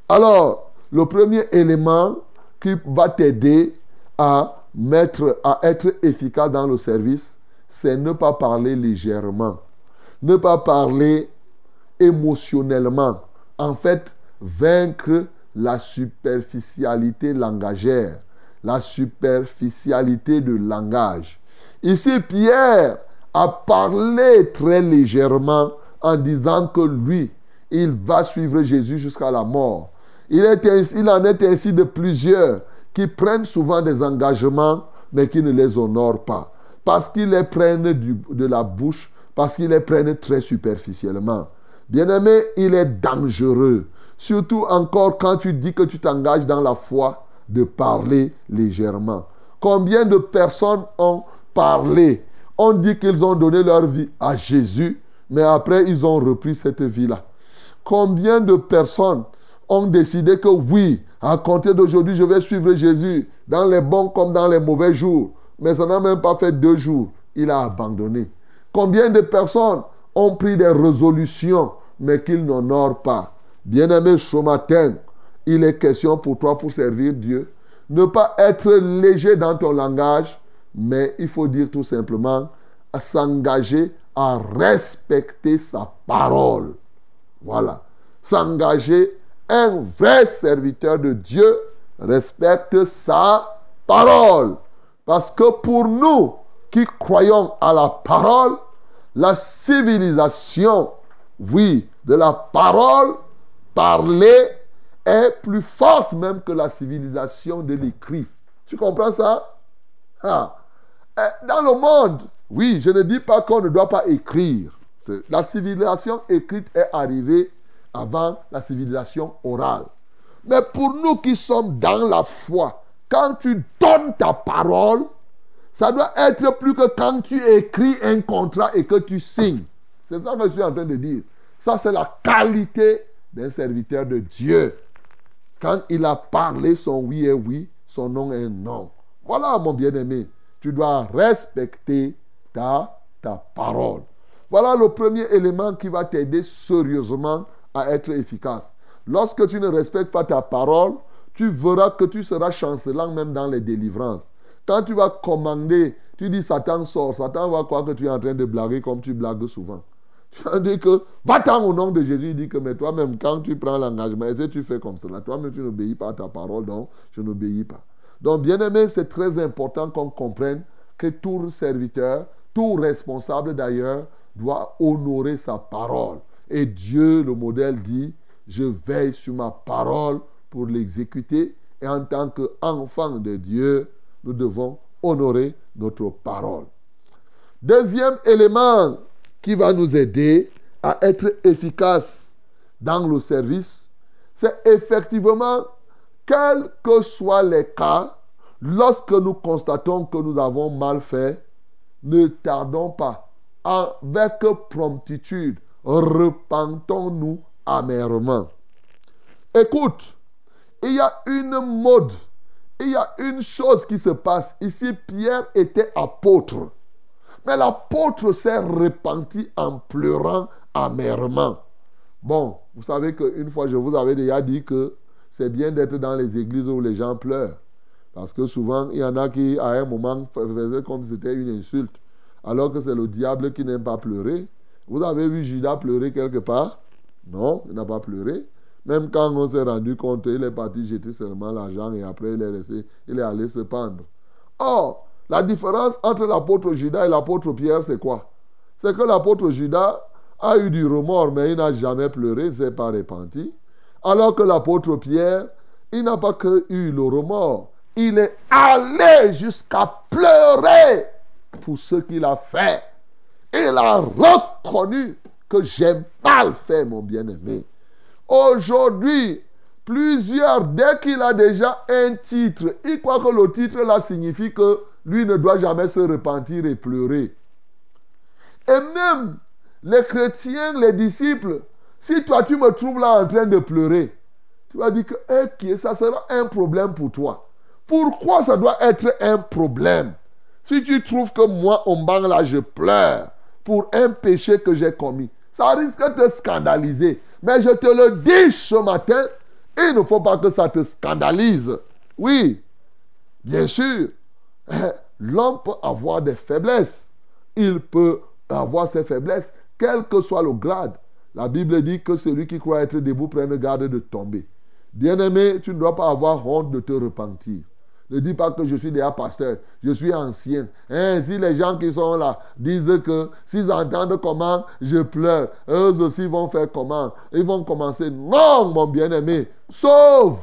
Alors, le premier élément qui va t'aider à mettre, à être efficace dans le service, c'est ne pas parler légèrement, ne pas parler émotionnellement. En fait, vaincre la superficialité langagère, la superficialité de langage. Ici, Pierre a parlé très légèrement en disant que lui, il va suivre Jésus jusqu'à la mort. Il, est il en est ainsi de plusieurs qui prennent souvent des engagements, mais qui ne les honorent pas. Parce qu'ils les prennent de la bouche, parce qu'ils les prennent très superficiellement. Bien-aimé, il est dangereux. Surtout encore quand tu dis que tu t'engages dans la foi de parler légèrement. Combien de personnes ont parlé, ont dit qu'ils ont donné leur vie à Jésus, mais après ils ont repris cette vie-là. Combien de personnes ont décidé que oui, à compter d'aujourd'hui, je vais suivre Jésus dans les bons comme dans les mauvais jours. Mais ça n'a même pas fait deux jours. Il a abandonné. Combien de personnes ont pris des résolutions, mais qu'ils n'honorent pas? Bien-aimé, ce matin, il est question pour toi pour servir Dieu. Ne pas être léger dans ton langage, mais il faut dire tout simplement s'engager à respecter sa parole. Voilà. S'engager, un vrai serviteur de Dieu respecte sa parole. Parce que pour nous qui croyons à la parole, la civilisation, oui, de la parole parler est plus forte même que la civilisation de l'écrit. Tu comprends ça? Ah. Eh, Dans le monde, oui, je ne dis pas qu'on ne doit pas écrire. La civilisation écrite est arrivée avant la civilisation orale. Mais pour nous qui sommes dans la foi, quand tu donnes ta parole, ça doit être plus que quand tu écris un contrat et que tu signes. C'est ça que je suis en train de dire. Ça, c'est la qualité d'un serviteur de Dieu. Quand il a parlé, son oui est oui, son non est non. Voilà, mon bien-aimé. Tu dois respecter ta, ta parole. Voilà le premier élément qui va t'aider sérieusement à être efficace. Lorsque tu ne respectes pas ta parole, tu verras que tu seras chancelant même dans les délivrances. Quand tu vas commander, tu dis Satan sort, Satan va croire que tu es en train de blaguer comme tu blagues souvent. Tu vas dire que va-t'en au nom de Jésus. Il dit que mais toi-même, quand tu prends l'engagement, que tu fais comme cela? Toi-même, tu n'obéis pas à ta parole, donc je n'obéis pas. Donc, bien aimé, c'est très important qu'on comprenne que tout serviteur, tout responsable d'ailleurs, doit honorer sa parole. Et Dieu, le modèle, dit Je veille sur ma parole pour l'exécuter. Et en tant qu'enfant de Dieu, nous devons honorer notre parole. Deuxième élément qui va nous aider à être efficace dans le service, c'est effectivement, quels que soient les cas, lorsque nous constatons que nous avons mal fait, ne tardons pas. Avec promptitude, repentons-nous amèrement. Écoute, il y a une mode, il y a une chose qui se passe. Ici, Pierre était apôtre. Mais l'apôtre s'est repenti en pleurant amèrement. Bon, vous savez qu'une fois, je vous avais déjà dit que c'est bien d'être dans les églises où les gens pleurent. Parce que souvent, il y en a qui, à un moment, faisaient comme si c'était une insulte. Alors que c'est le diable qui n'aime pas pleurer. Vous avez vu Judas pleurer quelque part? Non, il n'a pas pleuré. Même quand on s'est rendu compte, il est parti jeter seulement l'argent et après il est resté, il est allé se pendre. Or, la différence entre l'apôtre Judas et l'apôtre Pierre, c'est quoi? C'est que l'apôtre Judas a eu du remords, mais il n'a jamais pleuré, il ne s'est pas repenti. Alors que l'apôtre Pierre, il n'a pas que eu le remords, il est allé jusqu'à pleurer pour ce qu'il a fait. Il a reconnu que j'ai mal fait, mon bien-aimé. Aujourd'hui, plusieurs, dès qu'il a déjà un titre, il croit que le titre là signifie que lui ne doit jamais se repentir et pleurer. Et même les chrétiens, les disciples, si toi tu me trouves là en train de pleurer, tu vas dire que eh, ça? Sera un problème pour toi. Pourquoi ça doit être un problème? Si tu trouves que moi, au banc là, je pleure pour un péché que j'ai commis, ça risque de te scandaliser. Mais je te le dis ce matin, il ne faut pas que ça te scandalise. Oui, bien sûr, (coughs) l'homme peut avoir des faiblesses. Il peut avoir ses faiblesses, quel que soit le grade. La Bible dit que celui qui croit être debout prenne garde de tomber. Bien-aimé, tu ne dois pas avoir honte de te repentir. Ne dis pas que je suis déjà pasteur, je suis ancien. Hein, si les gens qui sont là disent que s'ils entendent comment je pleure, eux aussi vont faire comment? Ils vont commencer. Non, mon bien-aimé, sauve.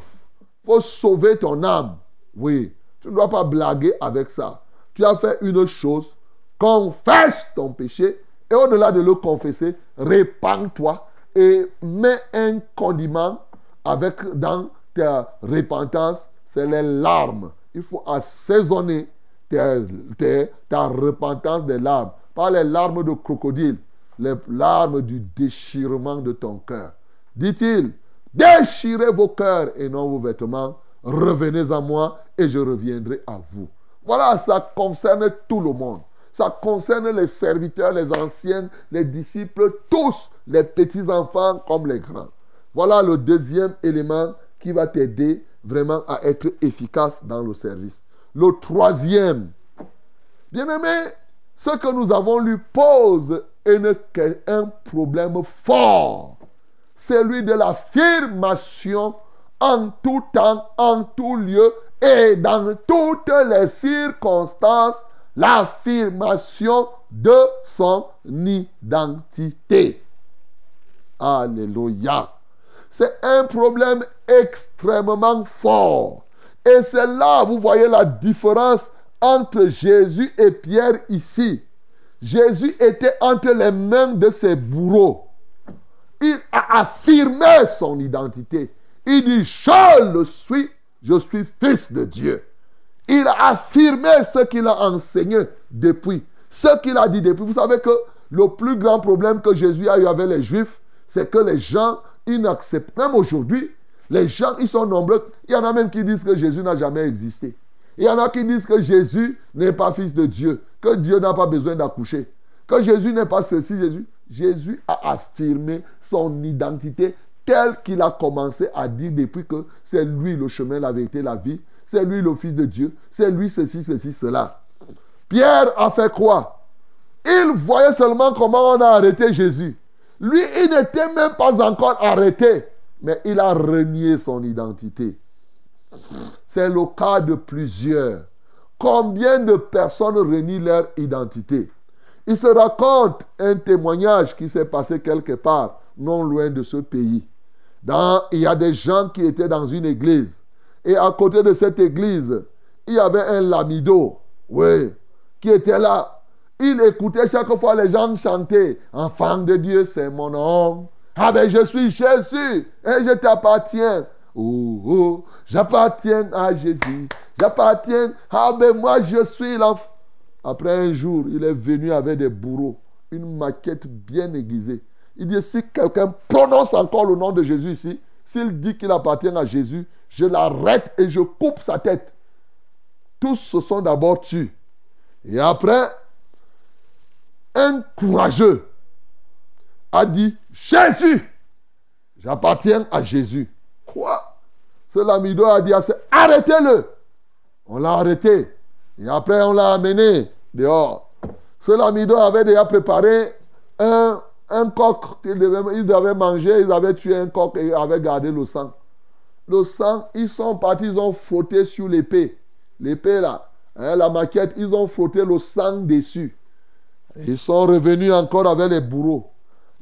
faut sauver ton âme. Oui, tu ne dois pas blaguer avec ça. Tu as fait une chose, confesse ton péché et au-delà de le confesser, répands-toi et mets un condiment avec dans ta repentance c'est les larmes. Il faut assaisonner ta repentance des larmes. Pas les larmes de crocodile, les larmes du déchirement de ton cœur. Dit-il, déchirez vos cœurs et non vos vêtements. Revenez à moi et je reviendrai à vous. Voilà, ça concerne tout le monde. Ça concerne les serviteurs, les anciens, les disciples, tous, les petits-enfants comme les grands. Voilà le deuxième élément qui va t'aider vraiment à être efficace dans le service. Le troisième, bien aimé, ce que nous avons lu pose un problème fort, celui de l'affirmation en tout temps, en tout lieu et dans toutes les circonstances, l'affirmation de son identité. Alléluia. C'est un problème extrêmement fort. Et c'est là, vous voyez la différence entre Jésus et Pierre ici. Jésus était entre les mains de ses bourreaux. Il a affirmé son identité. Il dit, je le suis, je suis fils de Dieu. Il a affirmé ce qu'il a enseigné depuis. Ce qu'il a dit depuis. Vous savez que le plus grand problème que Jésus a eu avec les Juifs, c'est que les gens ils n'acceptent. Même aujourd'hui, les gens, ils sont nombreux. Il y en a même qui disent que Jésus n'a jamais existé. Il y en a qui disent que Jésus n'est pas fils de Dieu, que Dieu n'a pas besoin d'accoucher, que Jésus n'est pas ceci, Jésus. Jésus a affirmé son identité telle qu'il a commencé à dire depuis que c'est lui le chemin, la vérité, la vie. C'est lui le fils de Dieu. C'est lui ceci, ceci, cela. Pierre a fait quoi? Il voyait seulement comment on a arrêté Jésus. Lui, il n'était même pas encore arrêté, mais il a renié son identité. C'est le cas de plusieurs. Combien de personnes renient leur identité? Il se raconte un témoignage qui s'est passé quelque part, non loin de ce pays. Il y a des gens qui étaient dans une église. Et à côté de cette église, il y avait un lamido, oui, qui était là il écoutait chaque fois les gens chanter Enfant de Dieu, c'est mon nom. Ah ben je suis Jésus et je t'appartiens. Oh, oh, j'appartiens à Jésus. J'appartiens. Ah ben moi je suis l'enfant. Après un jour, il est venu avec des bourreaux, une maquette bien aiguisée. Il dit si quelqu'un prononce encore le nom de Jésus ici, s'il dit qu'il appartient à Jésus, je l'arrête et je coupe sa tête. Tous se sont d'abord tués. Et après, un courageux a dit, Jésus, j'appartiens à Jésus. Quoi? Ce lamido a dit, arrêtez-le. On l'a arrêté. Et après, on l'a amené dehors. Ce lamido avait déjà préparé un, un coq qu'ils ils avaient mangé. Ils avaient tué un coq et avaient gardé le sang. Le sang, ils sont partis, ils ont frotté sur l'épée. L'épée là, hein, la maquette, ils ont frotté le sang dessus. Ils sont revenus encore avec les bourreaux.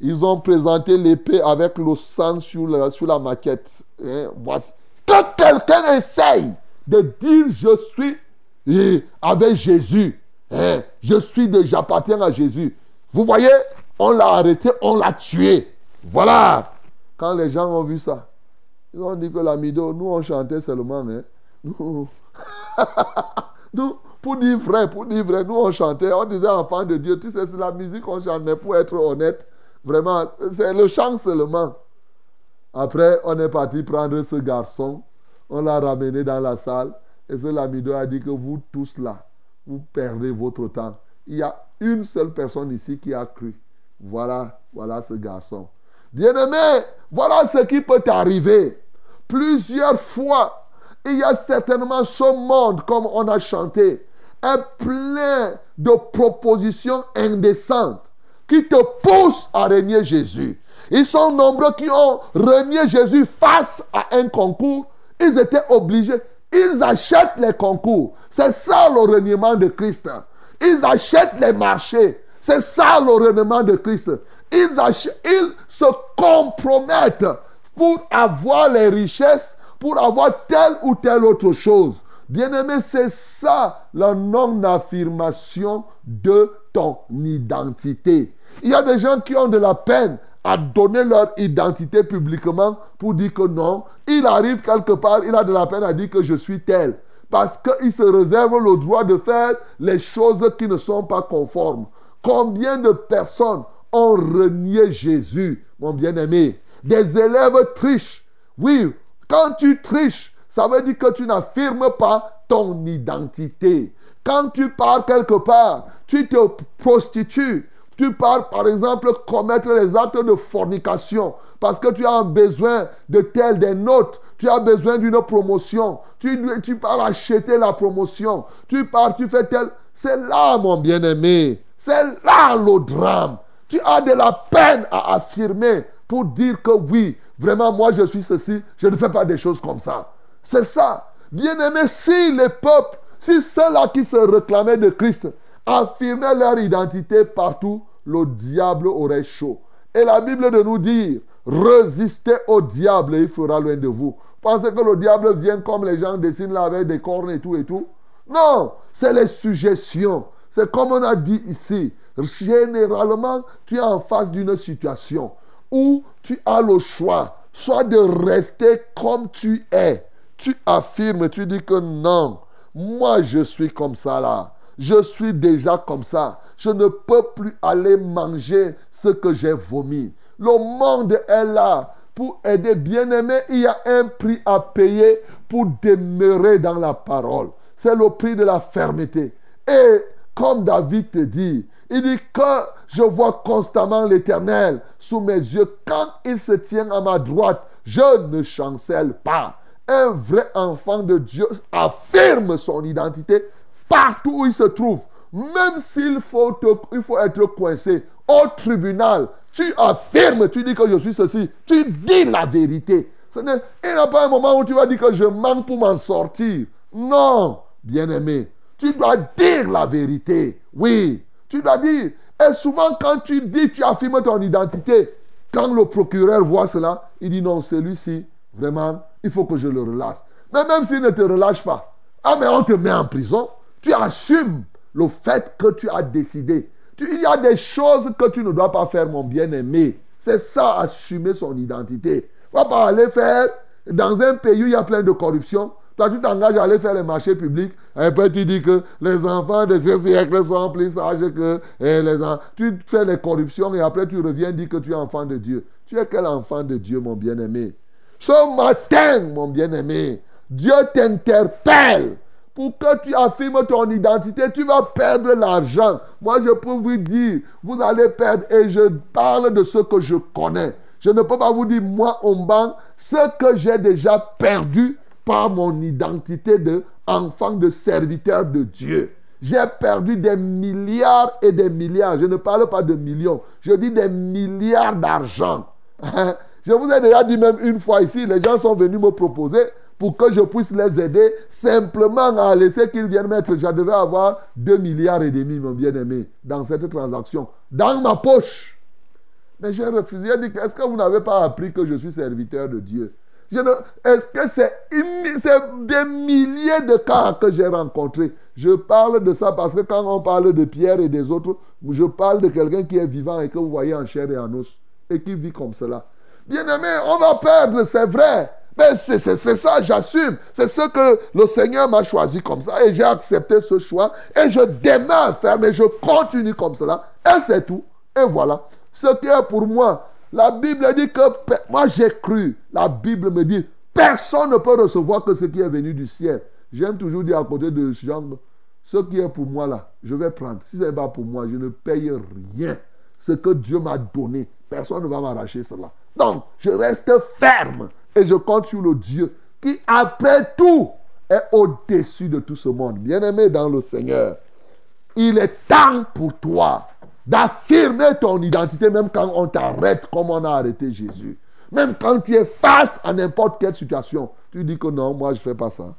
Ils ont présenté l'épée avec le sang sur la, sur la maquette. Hein, voici. Que quelqu'un essaye de dire je suis eh, avec Jésus, hein, je suis de, j'appartiens à Jésus. Vous voyez, on l'a arrêté, on l'a tué. Voilà. Quand les gens ont vu ça, ils ont dit que l'amido, nous on chantait seulement, hein. Nous, (laughs) nous, pour dire vrai, pour dire vrai, nous on chantait, on disait enfant de Dieu, tu sais, c'est la musique qu'on chante, mais pour être honnête, vraiment, c'est le chant seulement. Après, on est parti prendre ce garçon, on l'a ramené dans la salle, et ce lamido a dit que vous tous là, vous perdez votre temps. Il y a une seule personne ici qui a cru. Voilà, voilà ce garçon. Bien-aimé, voilà ce qui peut arriver. Plusieurs fois, il y a certainement ce monde, comme on a chanté, est plein de propositions indécentes qui te poussent à régner Jésus. Ils sont nombreux qui ont renié Jésus face à un concours. Ils étaient obligés. Ils achètent les concours. C'est ça le reniement de Christ. Ils achètent les marchés. C'est ça le de Christ. Ils, ils se compromettent pour avoir les richesses, pour avoir telle ou telle autre chose. Bien-aimé, c'est ça la non-affirmation de ton identité. Il y a des gens qui ont de la peine à donner leur identité publiquement pour dire que non, il arrive quelque part, il a de la peine à dire que je suis tel. Parce qu'il se réserve le droit de faire les choses qui ne sont pas conformes. Combien de personnes ont renié Jésus, mon bien-aimé? Des élèves trichent. Oui, quand tu triches, ça veut dire que tu n'affirmes pas ton identité. Quand tu pars quelque part, tu te prostitues. Tu pars, par exemple, commettre les actes de fornication parce que tu as besoin de tel, des notes. Tu as besoin d'une promotion. Tu, tu pars acheter la promotion. Tu pars, tu fais tel. C'est là, mon bien-aimé. C'est là le drame. Tu as de la peine à affirmer pour dire que oui, vraiment, moi, je suis ceci. Je ne fais pas des choses comme ça. C'est ça. Bien-aimé, si les peuples, si ceux-là qui se réclamaient de Christ affirmaient leur identité partout, le diable aurait chaud. Et la Bible de nous dire, résistez au diable et il fera loin de vous. Pensez que le diable vient comme les gens dessinent là avec des cornes et tout et tout. Non, c'est les suggestions. C'est comme on a dit ici. Généralement, tu es en face d'une situation où tu as le choix, soit de rester comme tu es. Tu affirmes, tu dis que non, moi je suis comme ça là. Je suis déjà comme ça. Je ne peux plus aller manger ce que j'ai vomi. Le monde est là pour aider. Bien-aimé, il y a un prix à payer pour demeurer dans la parole. C'est le prix de la fermeté. Et comme David te dit, il dit que je vois constamment l'Éternel sous mes yeux. Quand il se tient à ma droite, je ne chancelle pas. Un vrai enfant de Dieu affirme son identité partout où il se trouve. Même s'il faut, faut être coincé au tribunal, tu affirmes, tu dis que je suis ceci, tu dis la vérité. Ce il n'y a pas un moment où tu vas dire que je manque pour m'en sortir. Non, bien-aimé, tu dois dire la vérité. Oui, tu dois dire. Et souvent, quand tu dis, tu affirmes ton identité, quand le procureur voit cela, il dit non, celui-ci, vraiment, il faut que je le relâche. Mais même s'il ne te relâche pas, ah, mais on te met en prison, tu assumes le fait que tu as décidé. il y a des choses que tu ne dois pas faire, mon bien-aimé. C'est ça, assumer son identité. On va pas aller faire dans un pays où il y a plein de corruption. Toi, tu t'engages à aller faire les marchés publics. Et après, tu dis que les enfants de ce siècle sont plus sages que les enfants. Tu fais les corruptions et après, tu reviens dire que tu es enfant de Dieu. Tu es quel enfant de Dieu, mon bien-aimé? Ce matin, mon bien-aimé, Dieu t'interpelle pour que tu affirmes ton identité, tu vas perdre l'argent. Moi, je peux vous dire, vous allez perdre. Et je parle de ce que je connais. Je ne peux pas vous dire, moi, banque ce que j'ai déjà perdu par mon identité d'enfant de serviteur de Dieu. J'ai perdu des milliards et des milliards. Je ne parle pas de millions. Je dis des milliards d'argent. (laughs) Je vous ai déjà dit même une fois ici, les gens sont venus me proposer pour que je puisse les aider simplement à laisser qu'ils viennent mettre. Je devais avoir 2 milliards et demi, mon bien-aimé, dans cette transaction, dans ma poche. Mais j'ai refusé. J'ai dit, est-ce que vous n'avez pas appris que je suis serviteur de Dieu? Est-ce que c'est des milliers de cas que j'ai rencontrés? Je parle de ça parce que quand on parle de Pierre et des autres, je parle de quelqu'un qui est vivant et que vous voyez en chair et en os et qui vit comme cela. Bien-aimé, on va perdre, c'est vrai. Mais c'est ça, j'assume. C'est ce que le Seigneur m'a choisi comme ça. Et j'ai accepté ce choix. Et je démarre faire, mais je continue comme cela. Et c'est tout. Et voilà. Ce qui est pour moi. La Bible dit que moi j'ai cru. La Bible me dit personne ne peut recevoir que ce qui est venu du ciel. J'aime toujours dire à côté de Jean, ce qui est pour moi là, je vais prendre. Si ce n'est pas pour moi, je ne paye rien. Ce que Dieu m'a donné, personne ne va m'arracher cela. Donc, je reste ferme et je compte sur le Dieu qui, après tout, est au-dessus de tout ce monde. Bien-aimé dans le Seigneur, il est temps pour toi d'affirmer ton identité même quand on t'arrête comme on a arrêté Jésus. Même quand tu es face à n'importe quelle situation, tu dis que non, moi je ne fais pas ça.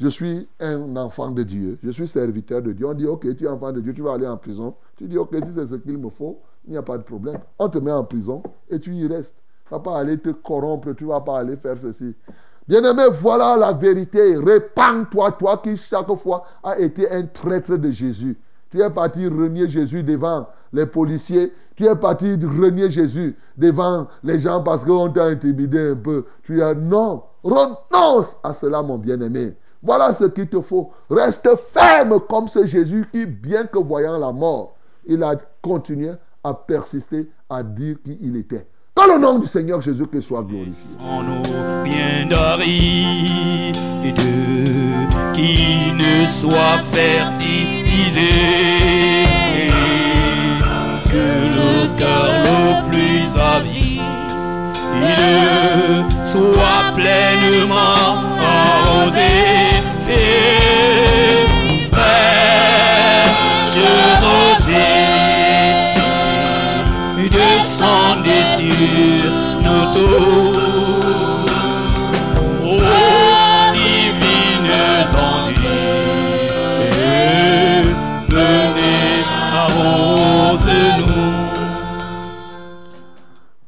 Je suis un enfant de Dieu, je suis serviteur de Dieu. On dit, ok, tu es enfant de Dieu, tu vas aller en prison. Tu dis, ok, si c'est ce qu'il me faut, il n'y a pas de problème. On te met en prison et tu y restes. Tu ne vas pas aller te corrompre, tu ne vas pas aller faire ceci. Bien-aimé, voilà la vérité. Répands-toi, toi qui chaque fois a été un traître de Jésus. Tu es parti renier Jésus devant les policiers. Tu es parti renier Jésus devant les gens parce qu'on t'a intimidé un peu. Tu as non, renonce à cela, mon bien-aimé. Voilà ce qu'il te faut. Reste ferme comme ce Jésus qui, bien que voyant la mort, il a continué à persister à dire qui il était. Dans le nom du Seigneur Jésus-Christ soit glorifié. Ne soit fertilisé.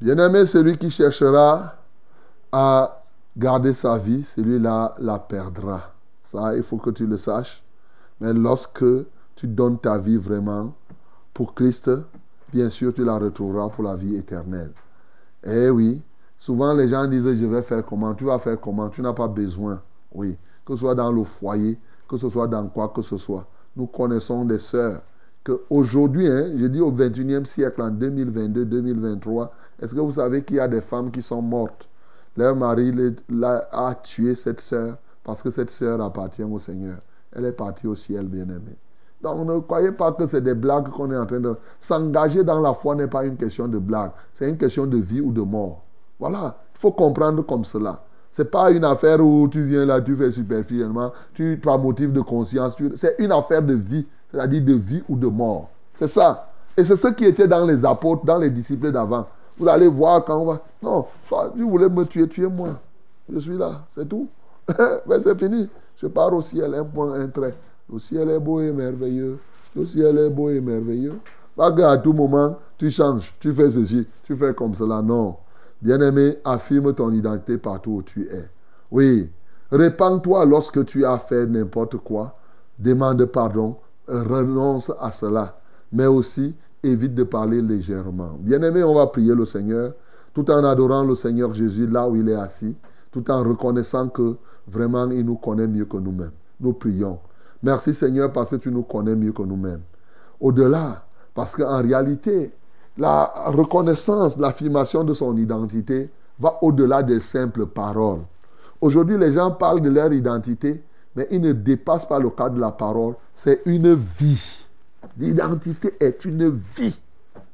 Bien-aimé, celui qui cherchera à garder sa vie, celui-là la perdra. Ça, il faut que tu le saches. Mais lorsque tu donnes ta vie vraiment pour Christ, bien sûr, tu la retrouveras pour la vie éternelle. Eh oui, souvent les gens disent, je vais faire comment, tu vas faire comment, tu n'as pas besoin. Oui, que ce soit dans le foyer, que ce soit dans quoi que ce soit. Nous connaissons des sœurs que aujourd'hui, hein, je dis au 21e siècle, en 2022, 2023, est-ce que vous savez qu'il y a des femmes qui sont mortes? Leur mari a tué cette sœur parce que cette sœur appartient au Seigneur. Elle est partie au ciel, bien-aimée. Donc ne croyez pas que c'est des blagues qu'on est en train de... S'engager dans la foi n'est pas une question de blague. C'est une question de vie ou de mort. Voilà. Il faut comprendre comme cela. Ce n'est pas une affaire où tu viens là, tu fais superficiellement, tu, as motif de conscience. C'est une affaire de vie, c'est-à-dire de vie ou de mort. C'est ça. Et c'est ce qui était dans les apôtres, dans les disciples d'avant. Vous allez voir quand on va... Non, soit tu voulais me tuer, tuez-moi. Je suis là, c'est tout. (laughs) Mais c'est fini. Je pars au ciel, un point, un trait. Le ciel est beau et merveilleux. Le ciel est beau et merveilleux. Pas qu'à tout moment, tu changes, tu fais ceci, tu fais comme cela. Non. Bien-aimé, affirme ton identité partout où tu es. Oui. Répands-toi lorsque tu as fait n'importe quoi. Demande pardon. Renonce à cela. Mais aussi, évite de parler légèrement. Bien-aimé, on va prier le Seigneur tout en adorant le Seigneur Jésus là où il est assis, tout en reconnaissant que vraiment il nous connaît mieux que nous-mêmes. Nous prions. Merci Seigneur parce que tu nous connais mieux que nous-mêmes. Au-delà, parce qu'en réalité, la reconnaissance, l'affirmation de son identité va au-delà des simples paroles. Aujourd'hui, les gens parlent de leur identité, mais ils ne dépassent pas le cadre de la parole. C'est une vie. L'identité est une vie.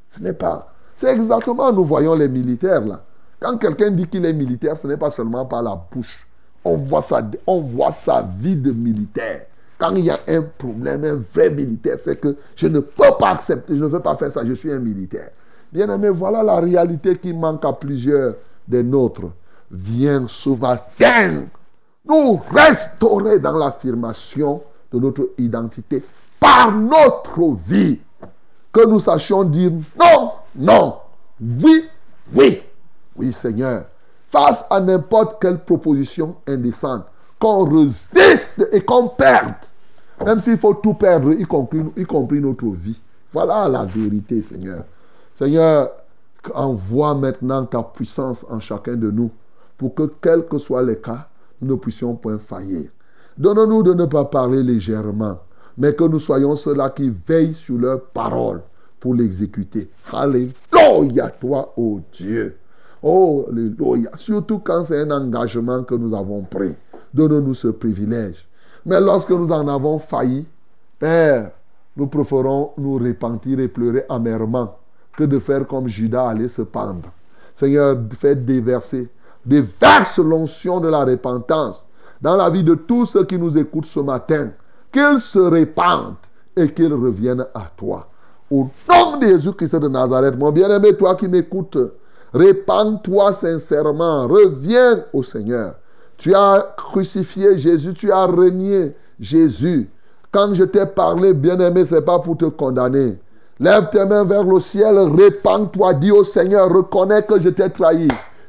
Ce n'est pas. C'est exactement, nous voyons les militaires là. Quand quelqu'un dit qu'il est militaire, ce n'est pas seulement par la bouche. On voit, sa, on voit sa vie de militaire. Quand il y a un problème, un vrai militaire, c'est que je ne peux pas accepter, je ne veux pas faire ça, je suis un militaire. Bien aimé, voilà la réalité qui manque à plusieurs des nôtres. Viens ce nous restaurer dans l'affirmation de notre identité par notre vie. Que nous sachions dire non, non, oui, oui, oui Seigneur. Face à n'importe quelle proposition indécente, qu'on résiste et qu'on perde. Même s'il faut tout perdre, y compris, y compris notre vie. Voilà la vérité, Seigneur. Seigneur, envoie maintenant ta puissance en chacun de nous pour que, quels que soient les cas, nous ne puissions point faillir. Donne-nous de ne pas parler légèrement, mais que nous soyons ceux-là qui veillent sur leurs paroles pour l'exécuter. Alléluia, toi, oh Dieu. Oh, Alléluia. Surtout quand c'est un engagement que nous avons pris. Donne-nous ce privilège. Mais lorsque nous en avons failli, Père, nous préférons nous repentir et pleurer amèrement que de faire comme Judas allait se pendre. Seigneur, fais déverser, déverse l'onction de la repentance dans la vie de tous ceux qui nous écoutent ce matin. Qu'ils se répandent et qu'ils reviennent à toi. Au nom de Jésus-Christ de Nazareth, mon bien-aimé, toi qui m'écoutes, répands-toi sincèrement, reviens au Seigneur. Tu as crucifié Jésus, tu as renié Jésus. Quand je t'ai parlé, bien-aimé, ce n'est pas pour te condamner. Lève tes mains vers le ciel, répands-toi, dis au Seigneur, reconnais que je t'ai trahi.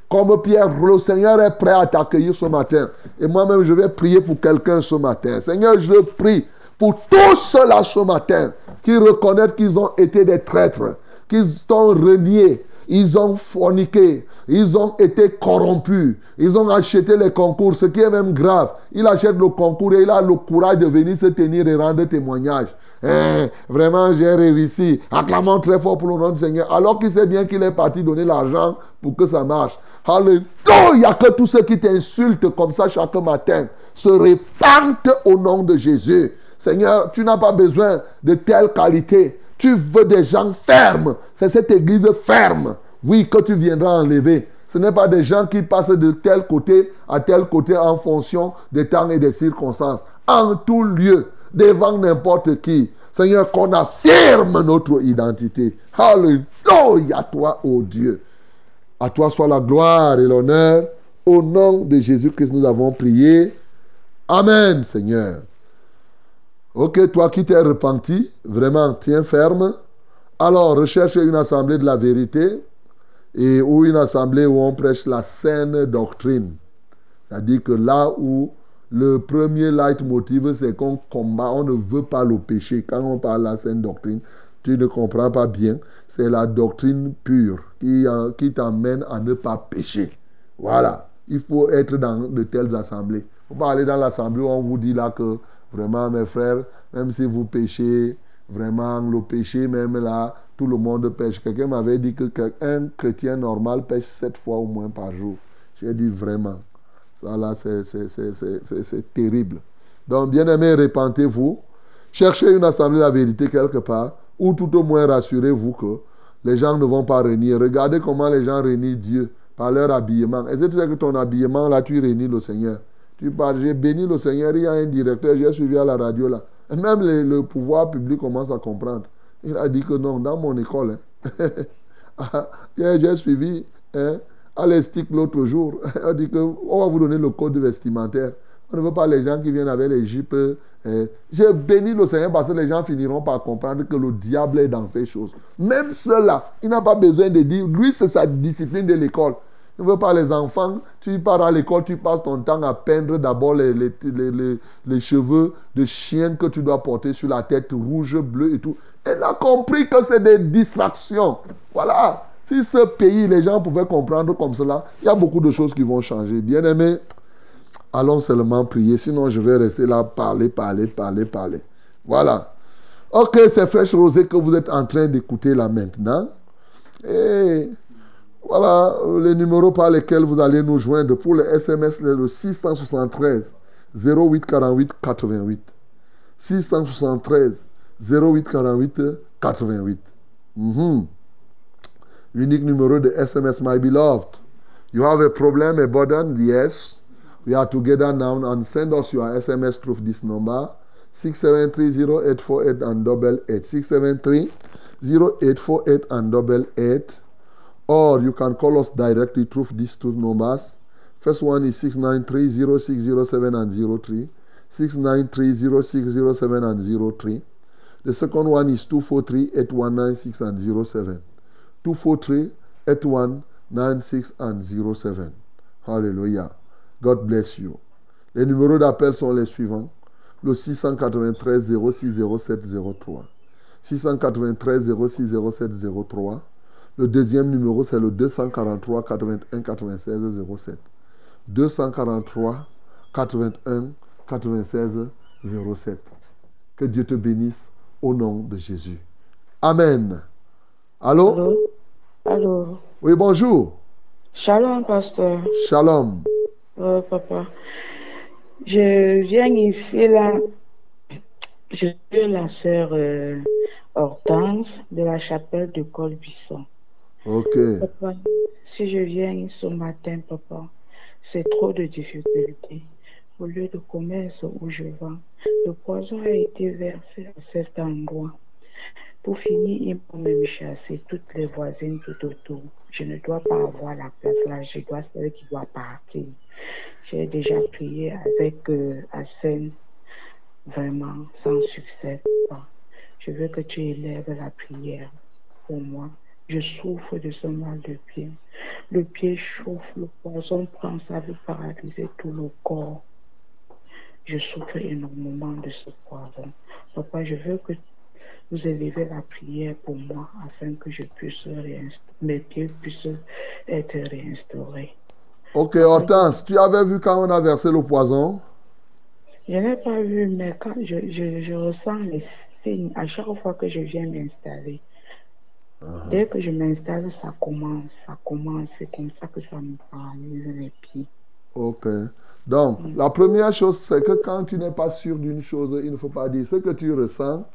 Comme Pierre, le Seigneur est prêt à t'accueillir ce matin. Et moi-même, je vais prier pour quelqu'un ce matin. Seigneur, je prie pour tous ceux-là ce matin qui reconnaissent qu'ils ont été des traîtres, qu'ils ont renié, ils ont forniqué, ils ont été corrompus, ils ont acheté les concours, ce qui est même grave. Il achète le concours et il a le courage de venir se tenir et rendre témoignage. Eh, vraiment, j'ai réussi. Acclamons très fort pour le nom du Seigneur. Alors qu'il sait bien qu'il est parti donner l'argent pour que ça marche. Alléluia. Que tous ceux qui t'insultent comme ça chaque matin se répandent au nom de Jésus. Seigneur, tu n'as pas besoin de telle qualité. Tu veux des gens fermes. C'est cette église ferme, oui, que tu viendras enlever. Ce n'est pas des gens qui passent de tel côté à tel côté en fonction des temps et des circonstances. En tout lieu, devant n'importe qui. Seigneur, qu'on affirme notre identité. Alléluia, toi, ô Dieu. À toi soit la gloire et l'honneur. Au nom de Jésus-Christ, nous avons prié. Amen, Seigneur. Ok, toi qui t'es repenti, vraiment, tiens ferme. Alors, recherche une assemblée de la vérité et ou une assemblée où on prêche la saine doctrine. C'est-à-dire que là où le premier leitmotiv, c'est qu'on combat, on ne veut pas le péché. Quand on parle de la saine doctrine, tu ne comprends pas bien. C'est la doctrine pure qui, qui t'amène à ne pas pécher. Voilà. Il faut être dans de telles assemblées. On va aller dans l'assemblée où on vous dit là que vraiment, mes frères, même si vous péchez, vraiment, le péché, même là, tout le monde pêche. Quelqu'un m'avait dit qu'un chrétien normal pêche sept fois au moins par jour. J'ai dit vraiment. Ça là, c'est terrible. Donc, bien aimé, répentez-vous. Cherchez une assemblée de la vérité quelque part, ou tout au moins rassurez-vous que les gens ne vont pas renier. Regardez comment les gens renient Dieu par leur habillement. Est-ce que tu sais que ton habillement, là, tu rénis le Seigneur Tu parles, j'ai béni le Seigneur, il y a un directeur, j'ai suivi à la radio là. Même le, pouvoir public commence à comprendre. Il a dit que non, dans mon école, hein. (laughs) j'ai suivi hein, à l'Estique l'autre jour. (laughs) Il a dit qu'on va vous donner le code vestimentaire. On ne veut pas les gens qui viennent avec les jupes. Hein. J'ai béni le Seigneur parce que les gens finiront par comprendre que le diable est dans ces choses. Même cela, il n'a pas besoin de dire, lui c'est sa discipline de l'école. Ne veut pas les enfants. Tu pars à l'école, tu passes ton temps à peindre d'abord les, les, les, les, cheveux de chien que tu dois porter sur la tête, rouge, bleu et tout. Elle a compris que c'est des distractions. Voilà. Si ce pays, les gens pouvaient comprendre comme cela, il y a beaucoup de choses qui vont changer. Bien aimé, allons seulement prier. Sinon, je vais rester là, parler, parler, parler, parler. Voilà. Ok, c'est Fraîche Rosée que vous êtes en train d'écouter là maintenant. Et Voilà euh, les numéros par lesquels vous allez nous joindre. Pour les SMS, le 673 08 48 88. 673 08 48 88. Mhm. Unique numéro de SMS, my beloved. You have a problem, a burden? Yes. We are together now and send us your SMS through this number 673-0848 and double 8. 673-0848 and double 8. Or you can call us directly through these two numbers. First one is 693-0607 and 03. 693-0607 and 03. The second one is 243-8196 and 07. 243-8196 and 07. Hallelujah. God bless you. Les numéros d'appel sont les suivants. Le 693 06 07 03. 693 06 07 03. Le deuxième numéro, c'est le 243 81 96 07. 243 81 96 07. Que Dieu te bénisse au nom de Jésus. Amen. Allô? Allô? Allô? Oui, bonjour. Shalom, pasteur. Shalom. Oh, papa. Je viens ici, là. Je suis la sœur euh, Hortense de la chapelle de Colbuisson. Ok. Papa, si je viens ce matin, papa, c'est trop de difficultés. Au lieu de commerce où je vends, le poison a été versé à cet endroit. Pour finir, ils vont même chasser toutes les voisines tout autour. Je ne dois pas avoir la place là, je dois celle qui doit partir. J'ai déjà prié avec euh, Hassan, vraiment sans succès. Je veux que tu élèves la prière pour moi. Je souffre de ce mal de pied. Le pied chauffe, le poison prend, ça veut paralyser tout le corps. Je souffre énormément de ce poison. Papa, je veux que vous élevez la prière pour moi afin que je puisse mes pieds puissent être réinstaurés. Ok, Hortense, tu avais vu quand on a versé le poison? Je n'ai pas vu, mais quand je, je, je ressens les signes à chaque fois que je viens m'installer. Dès que je m'installe, ça commence, ça commence. C'est comme ça que ça me paralyse les pieds. Ok. Donc, la première chose, c'est que quand tu n'es pas sûr d'une chose, il ne faut pas dire ce que tu ressens.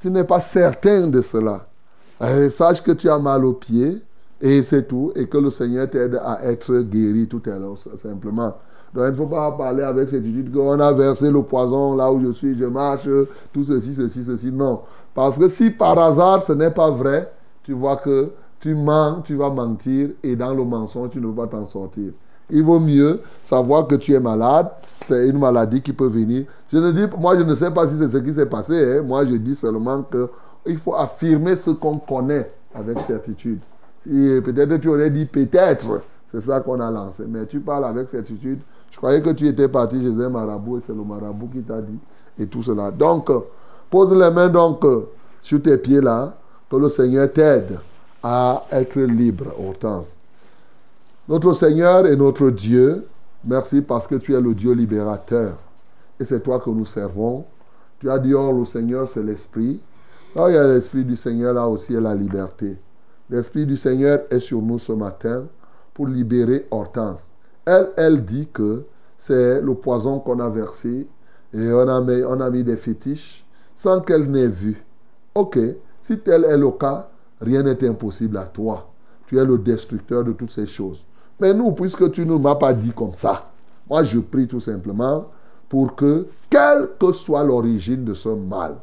Tu n'es pas certain de cela. Eh, sache que tu as mal au pied et c'est tout. Et que le Seigneur t'aide à être guéri tout à l'heure, simplement. Donc, il ne faut pas parler avec certitude qu'on a versé le poison là où je suis, je marche, tout ceci, ceci, ceci. Non. Parce que si par hasard ce n'est pas vrai, tu vois que tu mens, tu vas mentir et dans le mensonge, tu ne vas pas t'en sortir. Il vaut mieux savoir que tu es malade. C'est une maladie qui peut venir. Je ne dis, moi, je ne sais pas si c'est ce qui s'est passé. hein. Moi, je dis seulement que il faut affirmer ce qu'on connaît avec certitude. Peut-être tu aurais dit peut-être. C'est ça qu'on a lancé. Mais tu parles avec certitude. Je croyais que tu étais parti chez un marabout et c'est le marabout qui t'a dit. Et tout cela. Donc, pose les mains donc euh, sur tes pieds là. Que le Seigneur t'aide à être libre, Hortense. Notre Seigneur et notre Dieu, merci parce que tu es le Dieu libérateur. Et c'est toi que nous servons. Tu as dit, oh, le Seigneur, c'est l'Esprit. Là, il y a l'Esprit du Seigneur, là aussi, a la liberté. L'Esprit du Seigneur est sur nous ce matin pour libérer Hortense. Elle, elle dit que c'est le poison qu'on a versé et on a mis, on a mis des fétiches sans qu'elle n'ait vu. Ok, si tel est le cas, rien n'est impossible à toi. Tu es le destructeur de toutes ces choses. Mais nous, puisque tu ne m'as pas dit comme ça, moi je prie tout simplement pour que, quelle que soit l'origine de ce mal,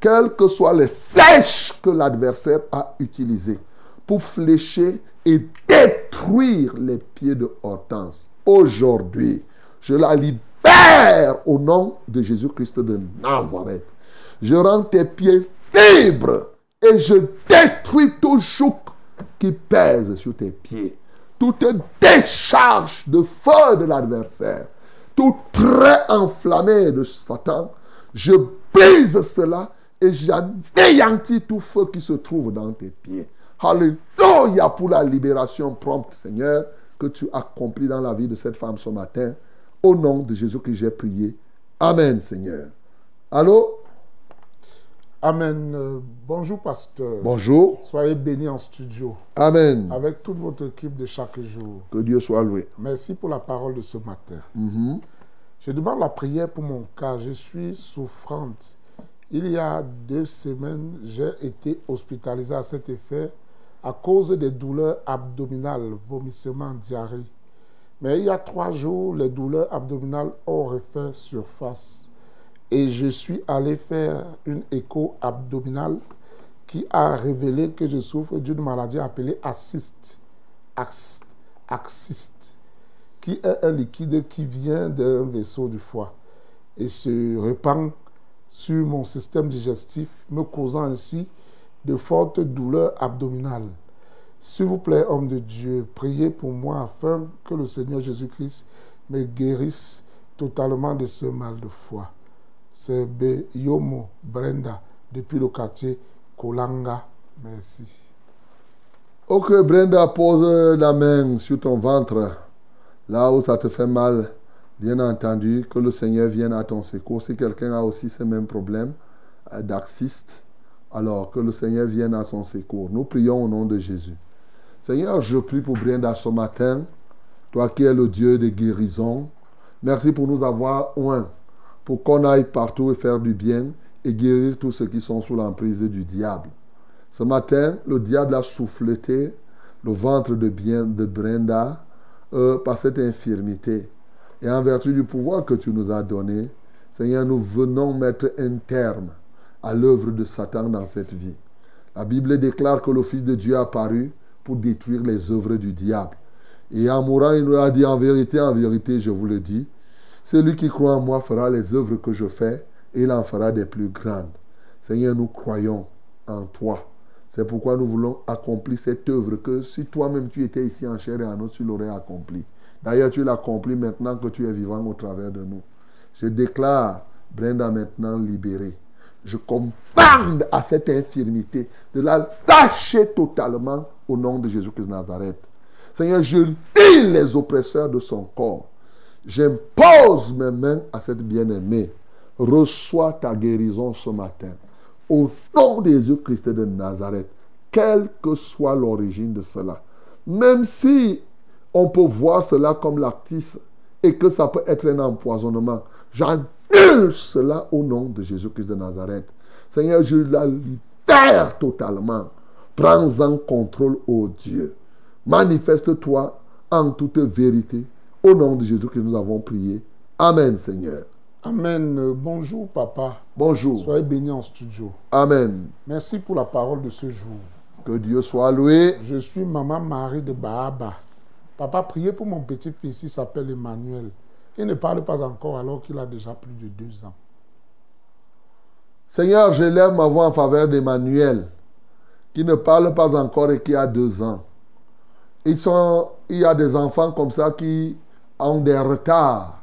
quelles que soient les flèches que l'adversaire a utilisées pour flécher et détruire les pieds de Hortense, aujourd'hui, je la libère au nom de Jésus-Christ de Nazareth. Je rends tes pieds libres et je détruis tout joug qui pèse sur tes pieds. Toute décharge de feu de l'adversaire, tout trait enflammé de Satan, je brise cela et j'anéantis tout feu qui se trouve dans tes pieds. Alléluia pour la libération prompte, Seigneur, que tu accomplis dans la vie de cette femme ce matin. Au nom de Jésus que j'ai prié. Amen, Seigneur. Allô? Amen. Euh, bonjour, pasteur. Bonjour. Soyez bénis en studio Amen. avec toute votre équipe de chaque jour. Que Dieu soit loué. Merci pour la parole de ce matin. Mhm. Je demande la prière pour mon cas. Je suis souffrante. Il y a deux semaines, j'ai été hospitalisée à cet effet à cause des douleurs abdominales, vomissements, diarrhée. Mais il y a trois jours, les douleurs abdominales ont refait surface. Et je suis allé faire une écho abdominale qui a révélé que je souffre d'une maladie appelée acyste. Ax- Acyste qui est un liquide qui vient d'un vaisseau du foie et se répand sur mon système digestif, me causant ainsi de fortes douleurs abdominales. S'il vous plaît, homme de Dieu, priez pour moi afin que le Seigneur Jésus-Christ me guérisse totalement de ce mal de foie. C'est Yomo Brenda depuis le quartier Kolanga. Merci. Ok, Brenda, pose la main sur ton ventre, là où ça te fait mal. Bien entendu, que le Seigneur vienne à ton secours. Si quelqu'un a aussi ce même problème euh, d'axiste, alors que le Seigneur vienne à son secours. Nous prions au nom de Jésus. Seigneur, je prie pour Brenda ce matin, toi qui es le Dieu de guérison. Merci pour nous avoir oint, pour qu'on aille partout et faire du bien et guérir tous ceux qui sont sous l'emprise du diable. Ce matin, le diable a souffleté le ventre de, bien, de Brenda euh, par cette infirmité. Et en vertu du pouvoir que tu nous as donné, Seigneur, nous venons mettre un terme à l'œuvre de Satan dans cette vie. La Bible déclare que le Fils de Dieu est apparu pour détruire les œuvres du diable. Et en mourant, il nous a dit en vérité, en vérité, je vous le dis, celui qui croit en moi fera les œuvres que je fais et il en fera des plus grandes. Seigneur, nous croyons en toi. C'est pourquoi nous voulons accomplir cette œuvre que si toi-même tu étais ici en chair et en os, tu l'aurais accompli. D'ailleurs, tu l'as accompli maintenant que tu es vivant au travers de nous. Je déclare Brenda maintenant libérée. Je commande à cette infirmité de la lâcher totalement au nom de Jésus-Christ Nazareth. Seigneur, je lis les oppresseurs de son corps. J'impose mes mains à cette bien-aimée. Reçois ta guérison ce matin. Au nom de Jésus-Christ de Nazareth, quelle que soit l'origine de cela. Même si on peut voir cela comme l'actis et que ça peut être un empoisonnement, j'annule cela au nom de Jésus-Christ de Nazareth. Seigneur, je la libère totalement. Prends-en contrôle, ô Dieu. Manifeste-toi en toute vérité. Au nom de Jésus que nous avons prié. Amen, Seigneur. Amen. Euh, Bonjour, papa. Bonjour. Soyez bénis en studio. Amen. Merci pour la parole de ce jour. Que Dieu soit loué. Je suis maman Marie de Bahaba. Papa, priez pour mon petit-fils, il s'appelle Emmanuel. Il ne parle pas encore alors qu'il a déjà plus de deux ans. Seigneur, je lève ma voix en faveur d'Emmanuel, qui ne parle pas encore et qui a deux ans. Ils sont, il y a des enfants comme ça qui ont des retards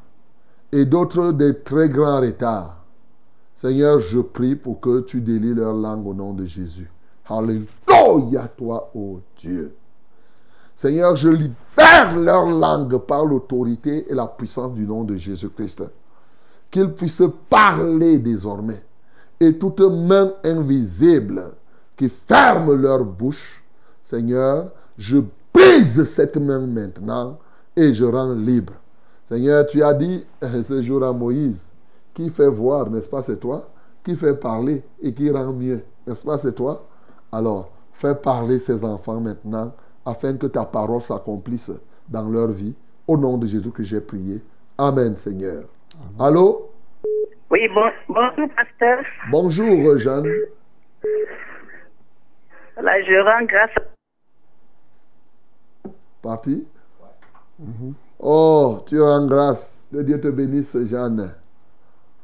et d'autres des très grands retards. Seigneur, je prie pour que tu délies leur langue au nom de Jésus. Alléluia toi, ô Dieu. Seigneur, je libère leur langue par l'autorité et la puissance du nom de Jésus-Christ. Qu'ils puissent parler désormais. Et toute main invisible qui ferme leur bouche, Seigneur, je brise cette main maintenant et je rends libre. Seigneur, tu as dit (laughs) ce jour à Moïse, qui fait voir, n'est-ce pas, c'est toi Qui fait parler et qui rend mieux, n'est-ce pas, c'est toi? Alors, fais parler ces enfants maintenant afin que ta parole s'accomplisse dans leur vie. Au nom de Jésus que j'ai prié. Amen, Seigneur. Allô? Oui, bon, bonjour, pasteur. Bonjour, Jeanne. Voilà, je rends grâce Parti Oh, tu rends grâce. Que Dieu te bénisse, Jeanne.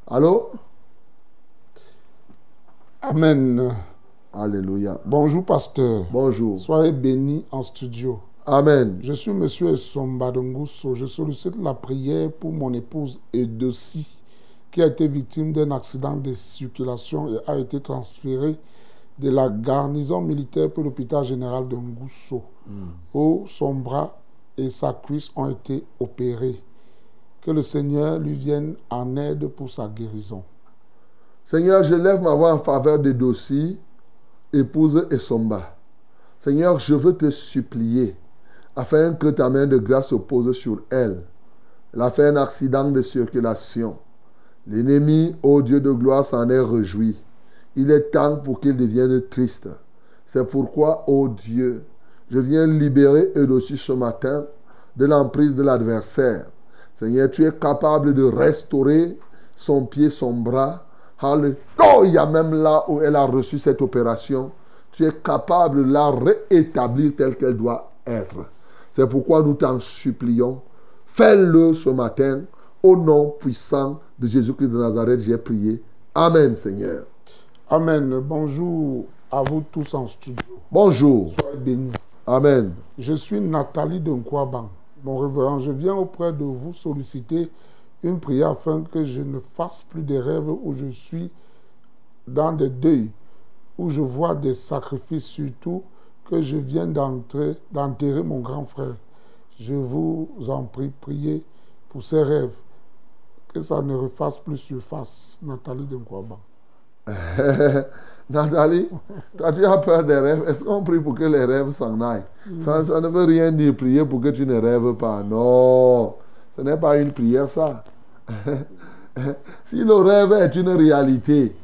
Allô? Amen. Alléluia. Bonjour, pasteur. Bonjour. Soyez bénis en studio. Amen. Je suis monsieur Sombadongusso. Je sollicite la prière pour mon épouse Edossi, qui a été victime d'un accident de circulation et a été transférée de la garnison militaire pour l'hôpital général de Ngousso, où son bras et sa cuisse ont été opérés. Que le Seigneur lui vienne en aide pour sa guérison. Seigneur, je lève ma voix en faveur des dossiers, épouse et Somba. Seigneur, je veux te supplier afin que ta main de grâce se pose sur elle. Elle a fait un accident de circulation. L'ennemi, ô Dieu de gloire, s'en est réjoui. Il est temps pour qu'il devienne triste. C'est pourquoi, ô Dieu, je viens libérer Eudocie ce matin de l'emprise de l'adversaire. Seigneur, tu es capable de restaurer son pied, son bras. Alléluia, même là où elle a reçu cette opération, tu es capable de la rétablir telle qu'elle doit être. C'est pourquoi nous t'en supplions. Fais-le ce matin. Au nom puissant de Jésus-Christ de Nazareth, j'ai prié. Amen, Seigneur. Amen. Bonjour à vous tous en studio. Bonjour. Soyez bénis. Amen. Je suis Nathalie de Nkwaban. Mon révérend, je viens auprès de vous solliciter une prière afin que je ne fasse plus des rêves où je suis dans des deuils, où je vois des sacrifices, surtout que je viens d'entrer, d'enterrer mon grand frère. Je vous en prie, priez pour ces rêves, que ça ne refasse plus surface. Nathalie de Nkwaban. (laughs) Nathalie, toi tu as peur des rêves? Est-ce qu'on prie pour que les rêves s'en aillent? Ça, ça ne veut rien dire prier pour que tu ne rêves pas. Non, ce n'est pas une prière ça. (laughs) si le rêve est une réalité,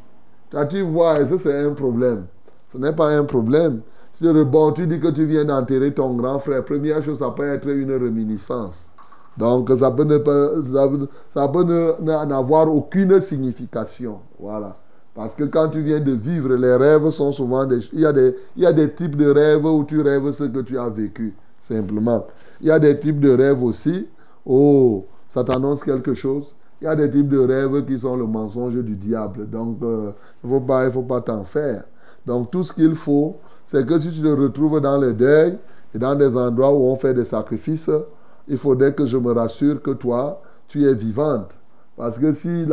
toi tu vois, et ça c'est un problème? Ce n'est pas un problème. Si bon, tu dis que tu viens d'enterrer ton grand frère, première chose, ça peut être une réminiscence. Donc ça peut ne pas- ça peut- ça peut ne- n'avoir aucune signification. Voilà. Parce que quand tu viens de vivre, les rêves sont souvent des... Il y, a des, il y a des types de rêves où tu rêves ce que tu as vécu, simplement. Il y a des types de rêves aussi, oh, ça t'annonce quelque chose. Il y a des types de rêves qui sont le mensonge du diable. Donc, euh, il ne pas, faut pas t'en faire. Donc, tout ce qu'il faut, c'est que si tu te retrouves dans le deuil et dans des endroits où on fait des sacrifices, il faudrait que je me rassure que toi, tu es vivante. Parce que si,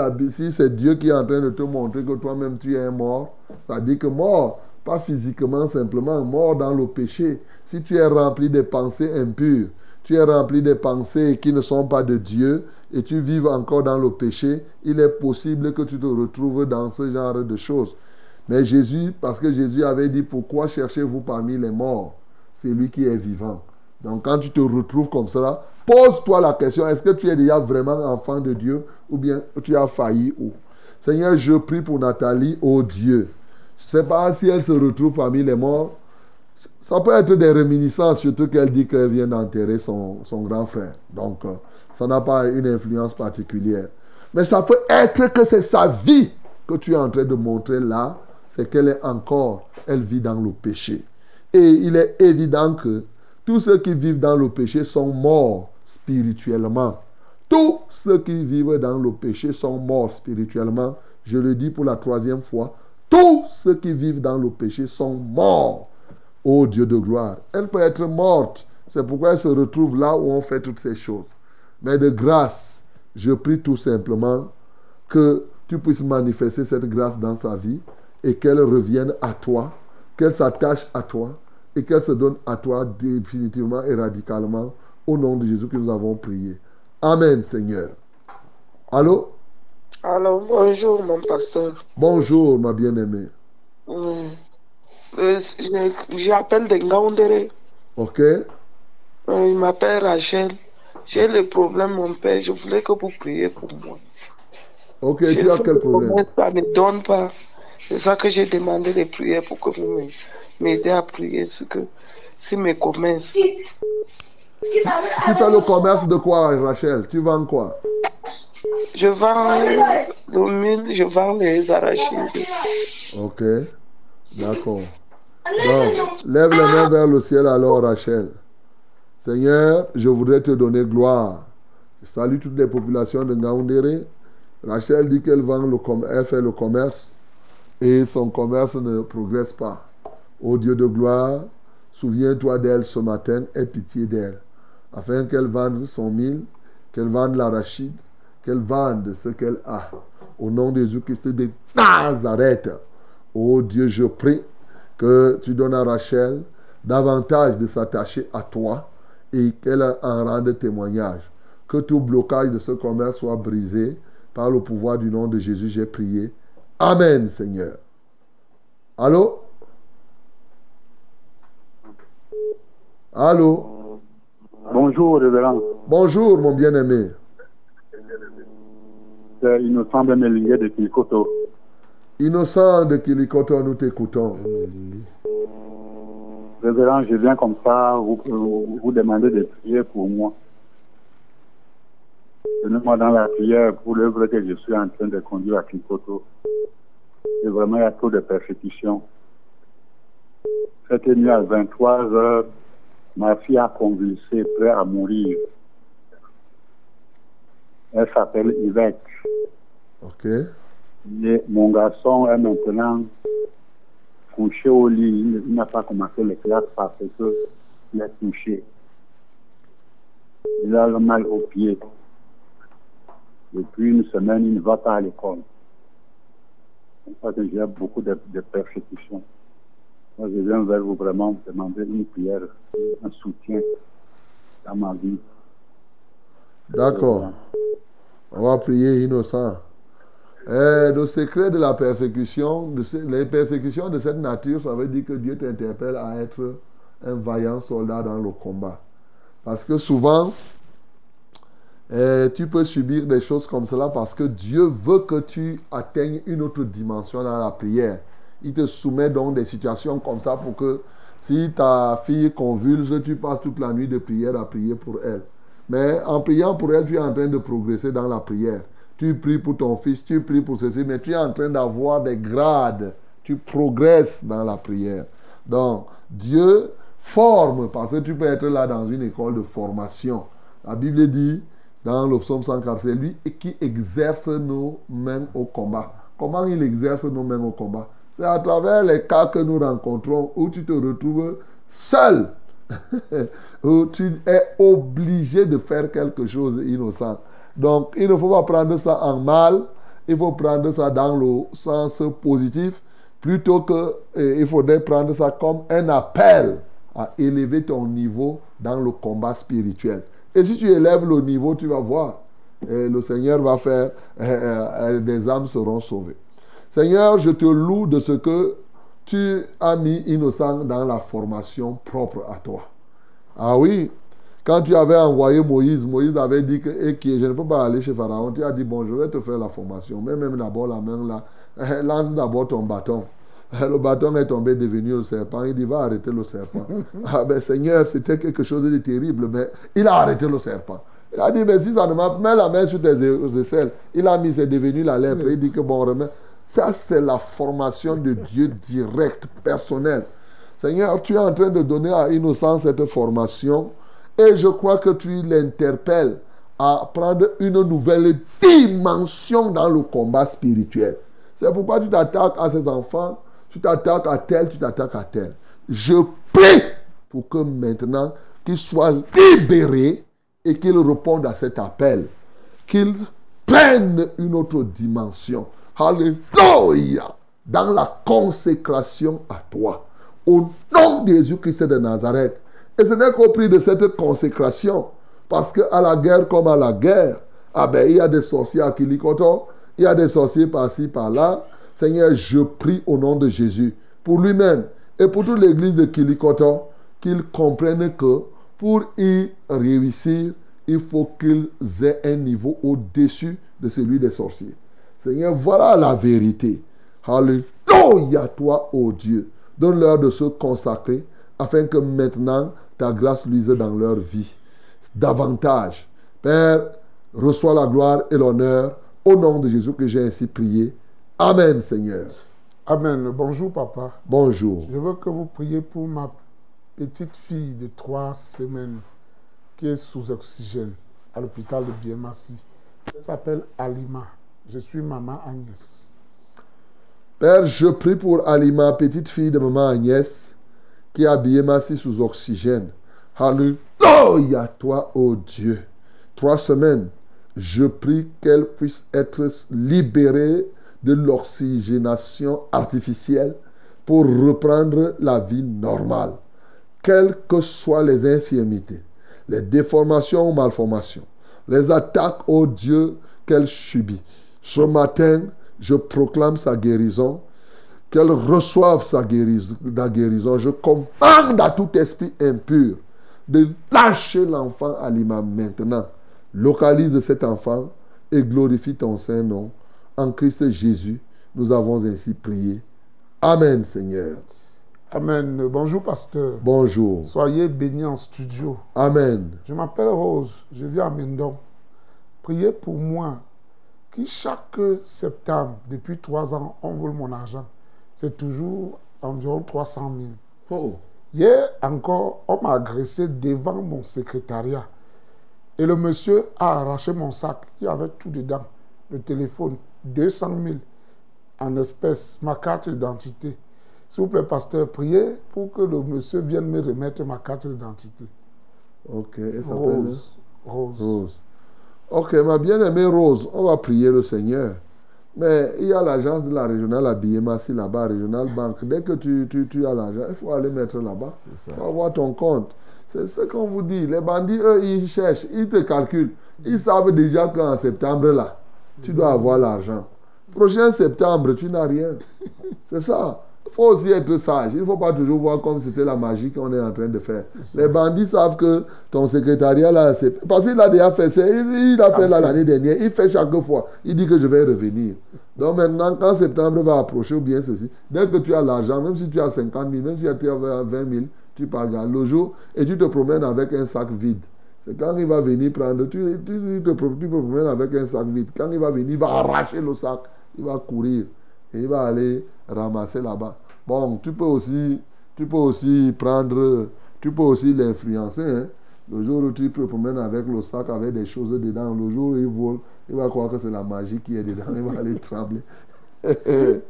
c'est Dieu qui est en train de te montrer que toi-même tu es mort, ça dit que mort, pas physiquement simplement, mort dans le péché. Si tu es rempli de pensées impures, tu es rempli de pensées qui ne sont pas de Dieu et tu vives encore dans le péché, il est possible que tu te retrouves dans ce genre de choses. Mais Jésus, parce que Jésus avait dit, pourquoi cherchez-vous parmi les morts? C'est lui qui est vivant. Donc quand tu te retrouves comme cela, pose-toi la question, est-ce que tu es déjà vraiment enfant de Dieu ou bien tu as failli où? Seigneur, je prie pour Nathalie, oh Dieu. Je ne sais pas si elle se retrouve parmi les morts. Ça peut être des réminiscences, surtout qu'elle dit qu'elle vient d'enterrer son, son grand frère. Donc, euh, ça n'a pas une influence particulière. Mais ça peut être que c'est sa vie que tu es en train de montrer là, c'est qu'elle est encore, elle vit dans le péché. Et il est évident que tous ceux qui vivent dans le péché sont morts spirituellement. Tous ceux qui vivent dans le péché sont morts spirituellement. Je le dis pour la troisième fois. Tous ceux qui vivent dans le péché sont morts. Ô Dieu de gloire. Elle peut être morte. C'est pourquoi elle se retrouve là où on fait toutes ces choses. Mais de grâce, je prie tout simplement que tu puisses manifester cette grâce dans sa vie et qu'elle revienne à toi, qu'elle s'attache à toi et qu'elle se donne à toi définitivement et radicalement au nom de Jésus que nous avons prié. Amen, Seigneur. Allô? Alors, bonjour, mon pasteur. Bonjour, ma bien-aimée. Euh, J'appelle de Ngaoundéré. OK? Euh, il m'appelle Rachel. J'ai le problème, mon père. Je voulais que vous priez pour moi. OK, J'ai tu as quel problème? Ça ne donne pas. C'est ça que j'ai demandé de prier pour que vous m'aidez à prier. Ce que, si mes commerces. Tu fais le commerce de quoi, Rachel? Tu vends quoi? Je vends le mille, je vends les arachides. Ok. D'accord. Donc, lève les mains vers le ciel alors, Rachel. Seigneur, je voudrais te donner gloire. Je salue toutes les populations de Ngaoundéré. Rachel dit qu'elle vend le elle fait le commerce et son commerce ne progresse pas. Ô Dieu de gloire, souviens-toi d'elle ce matin, aie pitié d'elle, afin qu'elle vende son mille, qu'elle vende l'arachide, qu'elle vende ce qu'elle a. Au nom de Jésus-Christ de Nazareth. Oh Dieu, je prie que tu donnes à Rachel davantage de s'attacher à toi et qu'elle en rende témoignage. Que tout blocage de ce commerce soit brisé par le pouvoir du nom de Jésus, j'ai prié. Amen, Seigneur. Allô? Allô? Bonjour, révérend. Bonjour, mon bien-aimé. C'est Innocent Bemelingue de Kilikoto. Innocent de Kilikoto, nous t'écoutons. Révérend, je viens comme ça vous, demander de prier pour moi. Tenez-moi dans la prière pour l'œuvre que je suis en train de conduire à Kilikoto. Et vraiment, il y a trop de persécutions. Cette nuit à 23 heures, ma fille a convulsé, prêt à mourir. Elle s'appelle Yvette. Ok. Et mon garçon est maintenant couché au lit. Il n'a pas commencé les classes parce qu'il est touché. Il a le mal au pied. Depuis une semaine, il ne va pas à l'école. C'est pour ça que j'ai beaucoup de, de persécutions. Moi, je viens vers vous vraiment demander une prière, un soutien dans ma vie. D'accord. On va prier innocent. Eh, le secret de la persécution, les persécutions de cette nature, ça veut dire que Dieu t'interpelle à être un vaillant soldat dans le combat. Parce que souvent, eh, tu peux subir des choses comme cela parce que Dieu veut que tu atteignes une autre dimension dans la prière. Il te soumet donc des situations comme ça pour que si ta fille convulse, tu passes toute la nuit de prière à prier pour elle. Mais en priant pour elle, tu es en train de progresser dans la prière. Tu pries pour ton fils, tu pries pour ceci, mais tu es en train d'avoir des grades. Tu progresses dans la prière. Donc, Dieu forme, parce que tu peux être là dans une école de formation. La Bible dit dans le psaume 104, c'est lui qui exerce nos mains au combat. Comment il exerce nos mains au combat? C'est à travers les cas que nous rencontrons où tu te retrouves seul (laughs) où tu es obligé de faire quelque chose d'innocent. Donc, il ne faut pas prendre ça en mal, il faut prendre ça dans le sens positif, plutôt que il faudrait prendre ça comme un appel à élever ton niveau dans le combat spirituel. Et si tu élèves le niveau, tu vas voir, le Seigneur va faire, eh, eh, eh, des âmes seront sauvées. Seigneur, je te loue de ce que tu as mis innocent dans la formation propre à toi. Ah oui, quand tu avais envoyé Moïse, Moïse avait dit que eh, je ne peux pas aller chez Pharaon. Tu as dit, bon, je vais te faire la formation. Mais même d'abord la main là, (laughs) lance d'abord ton bâton. (laughs) Le bâton est tombé devenu le serpent. Il dit, va arrêter le serpent. (laughs) ah ben Seigneur, c'était quelque chose de terrible, mais il a arrêté le serpent. Il a dit, mais si ça ne m'a mets la main sur tes aisselles. Il a mis, c'est devenu la lèpre. Il dit que bon, remets. Ça, c'est la formation de Dieu directe, personnelle. Seigneur, tu es en train de donner à Innocent cette formation et je crois que tu l'interpelles à prendre une nouvelle dimension dans le combat spirituel. C'est pourquoi tu t'attaques à ces enfants, tu t'attaques à tel, tu t'attaques à tel. Je prie pour que maintenant qu'ils soient libérés et qu'ils répondent à cet appel, qu'ils prennent une autre dimension. Alléluia! Dans la consécration à toi. Au nom de Jésus-Christ de Nazareth. Et ce n'est qu'au prix de cette consécration. Parce qu'à la guerre comme à la guerre, ah ben, il y a des sorciers à Kilikoto, il y a des sorciers par-ci, par-là. Seigneur, je prie au nom de Jésus, pour lui-même et pour toute l'église de Kilikoto, qu'ils comprennent que pour y réussir, il faut qu'ils aient un niveau au-dessus de celui des sorciers. Seigneur, voilà la vérité. Alléluia, toi, ô Dieu. Donne-leur de se consacrer afin que maintenant ta grâce luise dans leur vie davantage. Père, reçois la gloire et l'honneur au nom de Jésus que j'ai ainsi prié. Amen, Seigneur. Amen. Bonjour, papa. Bonjour. Je veux que vous priez pour ma petite fille de trois semaines qui est sous oxygène à l'hôpital de Biemassi. Elle s'appelle Alima. Je suis maman Agnès. Père, je prie pour Alima, petite fille de maman Agnès, qui est habillée Massi sous oxygène. Alléluia, toi, ô Dieu. Trois semaines, je prie qu'elle puisse être libérée de l'oxygénation artificielle pour reprendre la vie normale. Quelles que soient les infirmités, les déformations ou malformations, les attaques, ô Dieu, qu'elle subit. Ce matin, Je proclame sa guérison. Qu'elle reçoive sa guérison, la guérison. Je commande à tout esprit impur de lâcher l'enfant à l'imam maintenant. Localise cet enfant et glorifie ton Saint-Nom. En Christ Jésus, nous avons ainsi prié. Amen, Seigneur. Amen. Bonjour, pasteur. Bonjour. Soyez bénis en studio. Amen. Je m'appelle Rose. Je vis à Mendon. Priez pour moi qui chaque septembre, depuis trois ans, on vole mon argent. C'est toujours environ 300 000. Oh. Hier encore, on m'a agressé devant mon secrétariat. Et le monsieur a arraché mon sac. Il y avait tout dedans. Le téléphone, 200 000 en espèces, ma carte d'identité. S'il vous plaît, pasteur, priez pour que le monsieur vienne me remettre ma carte d'identité. Ok. s'appelle- Rose. Rose. Rose. Ok, ma bien-aimée Rose, on va prier le Seigneur. Mais il y a l'agence de la régionale à Massi là-bas, régionale banque. Dès que tu, tu, tu as l'argent, il faut aller mettre là-bas. Il faut avoir ton compte. C'est ce qu'on vous dit. Les bandits, eux, ils cherchent, ils te calculent. Ils savent déjà qu'en septembre, là, tu dois avoir l'argent. Prochain septembre, tu n'as rien. C'est ça. Il faut aussi être sage. Il ne faut pas toujours voir comme c'était la magie qu'on est en train de faire. Les bandits savent que ton secrétariat là, c'est. Parce qu'il a déjà fait ça. Il, il a fait là l'année dernière. Il fait chaque fois. Il dit que je vais revenir. Donc maintenant, quand septembre va approcher ou bien ceci, dès que tu as l'argent, même si tu as 50 000, même si tu as 20 000, tu pars le jour et tu te promènes avec un sac vide. C'est quand il va venir prendre, tu, tu, tu te, tu te promènes avec un sac vide. Quand il va venir, il va arracher le sac, il va courir et il va aller ramasser là-bas. Bon, tu peux aussi, tu peux aussi prendre, tu peux aussi l'influencer. hein. Le jour où tu te promènes avec le sac avec des choses dedans, le jour où il vole, il va croire que c'est la magie qui est dedans, il va aller (laughs) trembler. (laughs)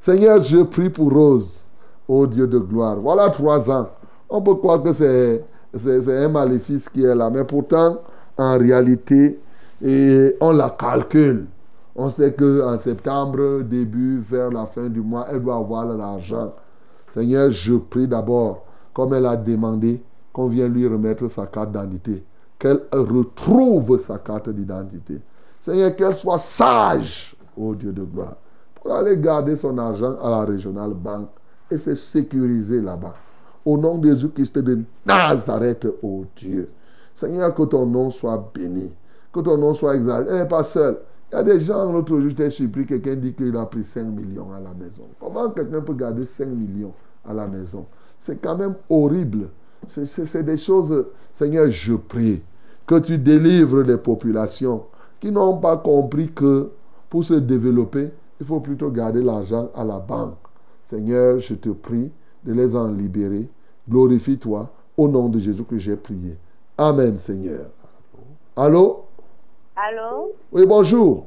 Seigneur, je prie pour Rose, ô Dieu de gloire. Voilà trois ans. On peut croire que c'est un maléfice qui est là, mais pourtant, en réalité, et on la calcule. On sait qu'en septembre, début, vers la fin du mois, elle doit avoir l'argent. Seigneur, je prie d'abord, comme elle a demandé, qu'on vienne lui remettre sa carte d'identité. Qu'elle retrouve sa carte d'identité. Seigneur, qu'elle soit sage, ô Dieu de gloire, pour aller garder son argent à la régionale banque et se sécuriser là-bas. Au nom de Jésus-Christ de Nazareth, ô Dieu. Seigneur, que ton nom soit béni. Que ton nom soit exalté. Elle n'est pas seule. Il y a des gens, l'autre jour, j'étais surpris, quelqu'un dit qu'il a pris 5 millions à la maison. Comment quelqu'un peut garder 5 millions à la maison? C'est quand même horrible. C'est- des choses, Seigneur, je prie que tu délivres les populations qui n'ont pas compris que pour se développer, il faut plutôt garder l'argent à la banque. Seigneur, je te prie de les en libérer. Glorifie-toi au nom de Jésus que j'ai prié. Amen, Seigneur. Allô? Allô? Oui, bonjour.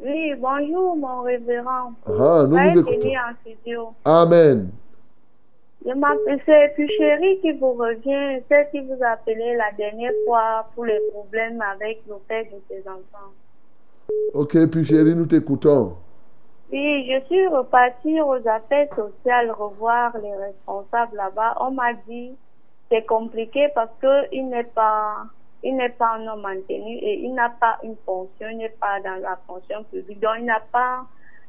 Oui, bonjour, mon révérend. Ah, nous vous écoutons. en studio. Amen. Je m'appelle, qui vous revient, celle qui vous a appelé la dernière fois pour les problèmes avec le père de ses enfants. Ok, puis chérie, nous t'écoutons. Oui, je suis repartie aux affaires sociales revoir les responsables là-bas. On m'a dit c'est compliqué parce que il n'est pas il n'est pas un homme maintenu et il n'a pas une fonction, il n'est pas dans la fonction publique. Donc il n'a pas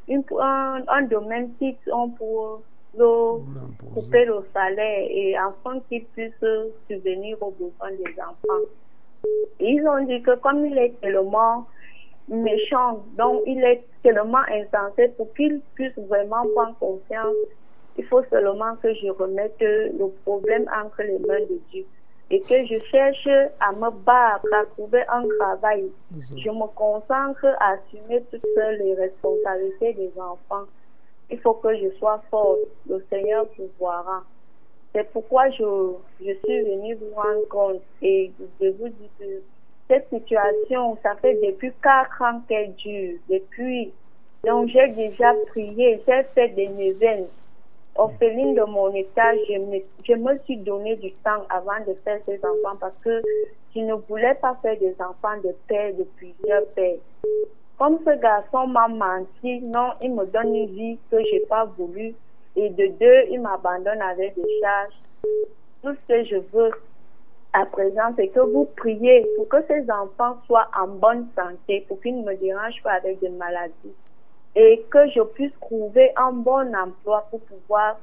un, un domaine fixe on pour couper le salaire et afin qu'il puisse subvenir aux besoins des enfants. Ils ont dit que comme il est tellement méchant, donc il est tellement insensé pour qu'il puisse vraiment prendre confiance. Il faut seulement que je remette le problème entre les mains de Dieu et que je cherche à me battre, à trouver un travail. Je me concentre à assumer toutes les responsabilités des enfants. Il faut que je sois forte. Le Seigneur pourvoira. C'est pourquoi je, je suis venue vous rendre compte et je vous dis que cette situation, ça fait depuis quatre ans qu'elle dure. Depuis, donc j'ai déjà prié, j'ai fait des neuvaines. Orpheline de mon état, je me, je me suis donné du temps avant de faire ces enfants parce que je ne voulais pas faire des enfants de père, de plusieurs pères. Comme ce garçon m'a menti, non, il me donne une vie que j'ai pas voulu. Et de deux, il m'abandonne avec des charges. Tout ce que je veux à présent, c'est que vous priez pour que ces enfants soient en bonne santé, pour qu'ils ne me dérangent pas avec des maladies. Et que je puisse trouver un bon emploi pour pouvoir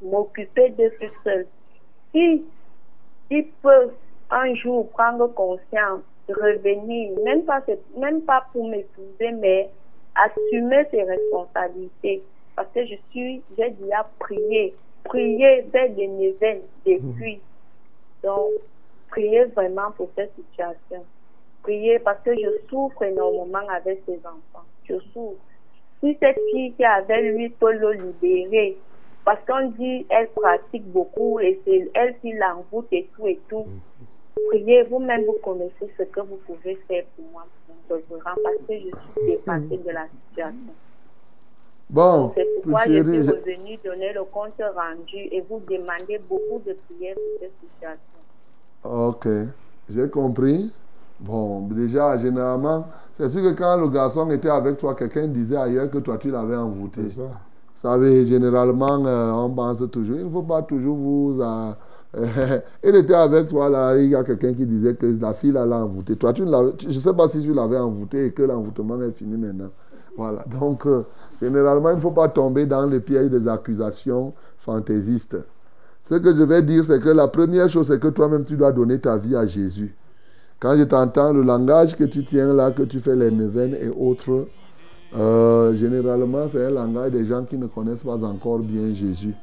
m'occuper de tout seul. Si il peut un jour prendre conscience, revenir, même pas, même pas pour m'épouser, mais assumer ses responsabilités. Parce que je suis, j'ai déjà prié, prié, fait des neuvaines depuis. Donc, priez vraiment pour cette situation. Priez parce que je souffre énormément avec ces enfants. Je souffre. Si cette fille qui avec lui peut le libérer, parce qu'on dit elle pratique beaucoup et c'est elle qui l'envoûte et tout et tout. Priez, vous-même vous connaissez ce que vous pouvez faire pour moi, pour parce que je suis dépassée de la situation. Bon, C'est pourquoi je suis revenue donner le compte rendu et vous demandez beaucoup de prières pour cette situation. Ok, j'ai compris. Bon, déjà, généralement, c'est sûr que quand le garçon était avec toi, quelqu'un disait ailleurs que toi, tu l'avais envoûté. C'est ça. Vous savez, généralement, euh, on pense toujours, il ne faut pas toujours vous... euh, (laughs) il était avec toi, là, il y a quelqu'un qui disait que la fille l'a envoûté. Toi, tu- je ne sais pas si tu l'avais envoûté et que l'envoûtement est fini maintenant. Voilà, donc, euh, généralement, il ne faut pas tomber dans le piège des accusations fantaisistes. Ce que je vais dire, c'est que la première chose, c'est que toi-même, tu dois donner ta vie à Jésus. Quand je t'entends, le langage que tu tiens là, que tu fais les neuvaines et autres, euh, généralement, c'est un langage des gens qui ne connaissent pas encore bien Jésus.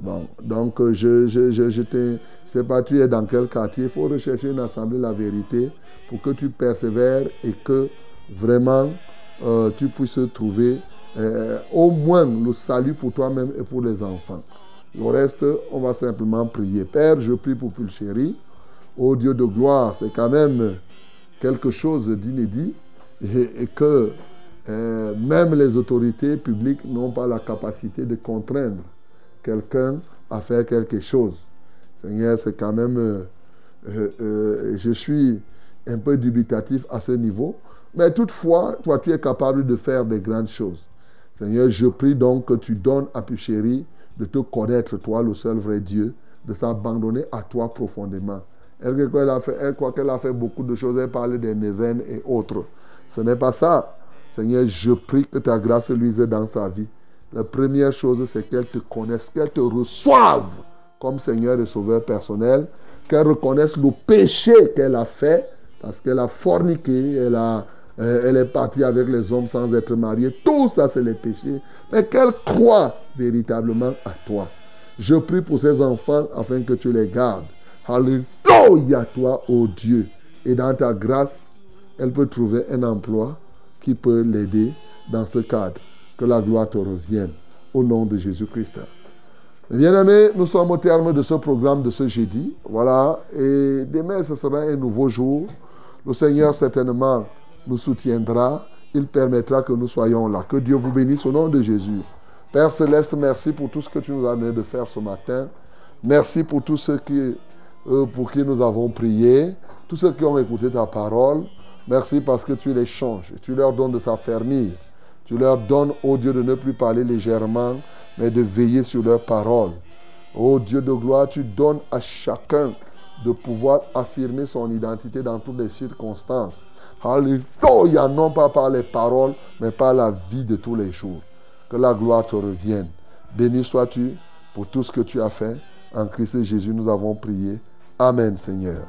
Bon, donc, euh, je, je, je, je sais pas, tu es dans quel quartier. Il faut rechercher une assemblée la vérité pour que tu persévères et que vraiment euh, tu puisses trouver au moins le salut pour toi-même et pour les enfants. Le reste, on va simplement prier. Père, je prie pour Pulchérie. Ô Dieu de gloire, c'est quand même quelque chose d'inédit et, que euh, même les autorités publiques n'ont pas la capacité de contraindre quelqu'un à faire quelque chose. Seigneur, c'est quand même... euh, euh, je suis un peu dubitatif à ce niveau, mais toutefois, toi, tu es capable de faire des grandes choses. Seigneur, je prie donc que tu donnes à Puchéry de te connaître, toi, le seul vrai Dieu, de s'abandonner à toi profondément. Elle, croit qu'elle a fait beaucoup de choses, elle parle des neuvaines et autres. Ce n'est pas ça. Seigneur, je prie que ta grâce luise dans sa vie. La première chose, c'est qu'elle te connaisse, qu'elle te reçoive comme Seigneur et Sauveur personnel, qu'elle reconnaisse le péché qu'elle a fait, parce qu'elle a forniqué, elle, euh, est partie avec les hommes sans être mariée. Tout ça, c'est les péchés. Mais qu'elle croit véritablement à toi. Je prie pour ces enfants afin que tu les gardes. Alléluia, toi, ô Dieu. Et dans ta grâce, elle peut trouver un emploi qui peut l'aider dans ce cadre. Que la gloire te revienne. Au nom de Jésus-Christ. Bien-aimés, nous sommes au terme de ce programme de ce jeudi. Voilà. Et demain, ce sera un nouveau jour. Le Seigneur, certainement, nous soutiendra. Il permettra que nous soyons là. Que Dieu vous bénisse au nom de Jésus. Père Céleste, merci pour tout ce que tu nous as donné de faire ce matin. Merci pour tous ceux qui, euh, pour qui nous avons prié, tous ceux qui ont écouté ta parole. Merci parce que tu les changes. Tu leur donnes de s'affermir. Tu leur donnes, ô Dieu, de ne plus parler légèrement, mais de veiller sur leurs paroles. Ô Dieu de gloire, tu donnes à chacun de pouvoir affirmer son identité dans toutes les circonstances. Alléluia, non pas par les paroles, mais par la vie de tous les jours. Que la gloire te revienne. Béni sois-tu pour tout ce que tu as fait. En Christ Jésus, nous avons prié. Amen Seigneur.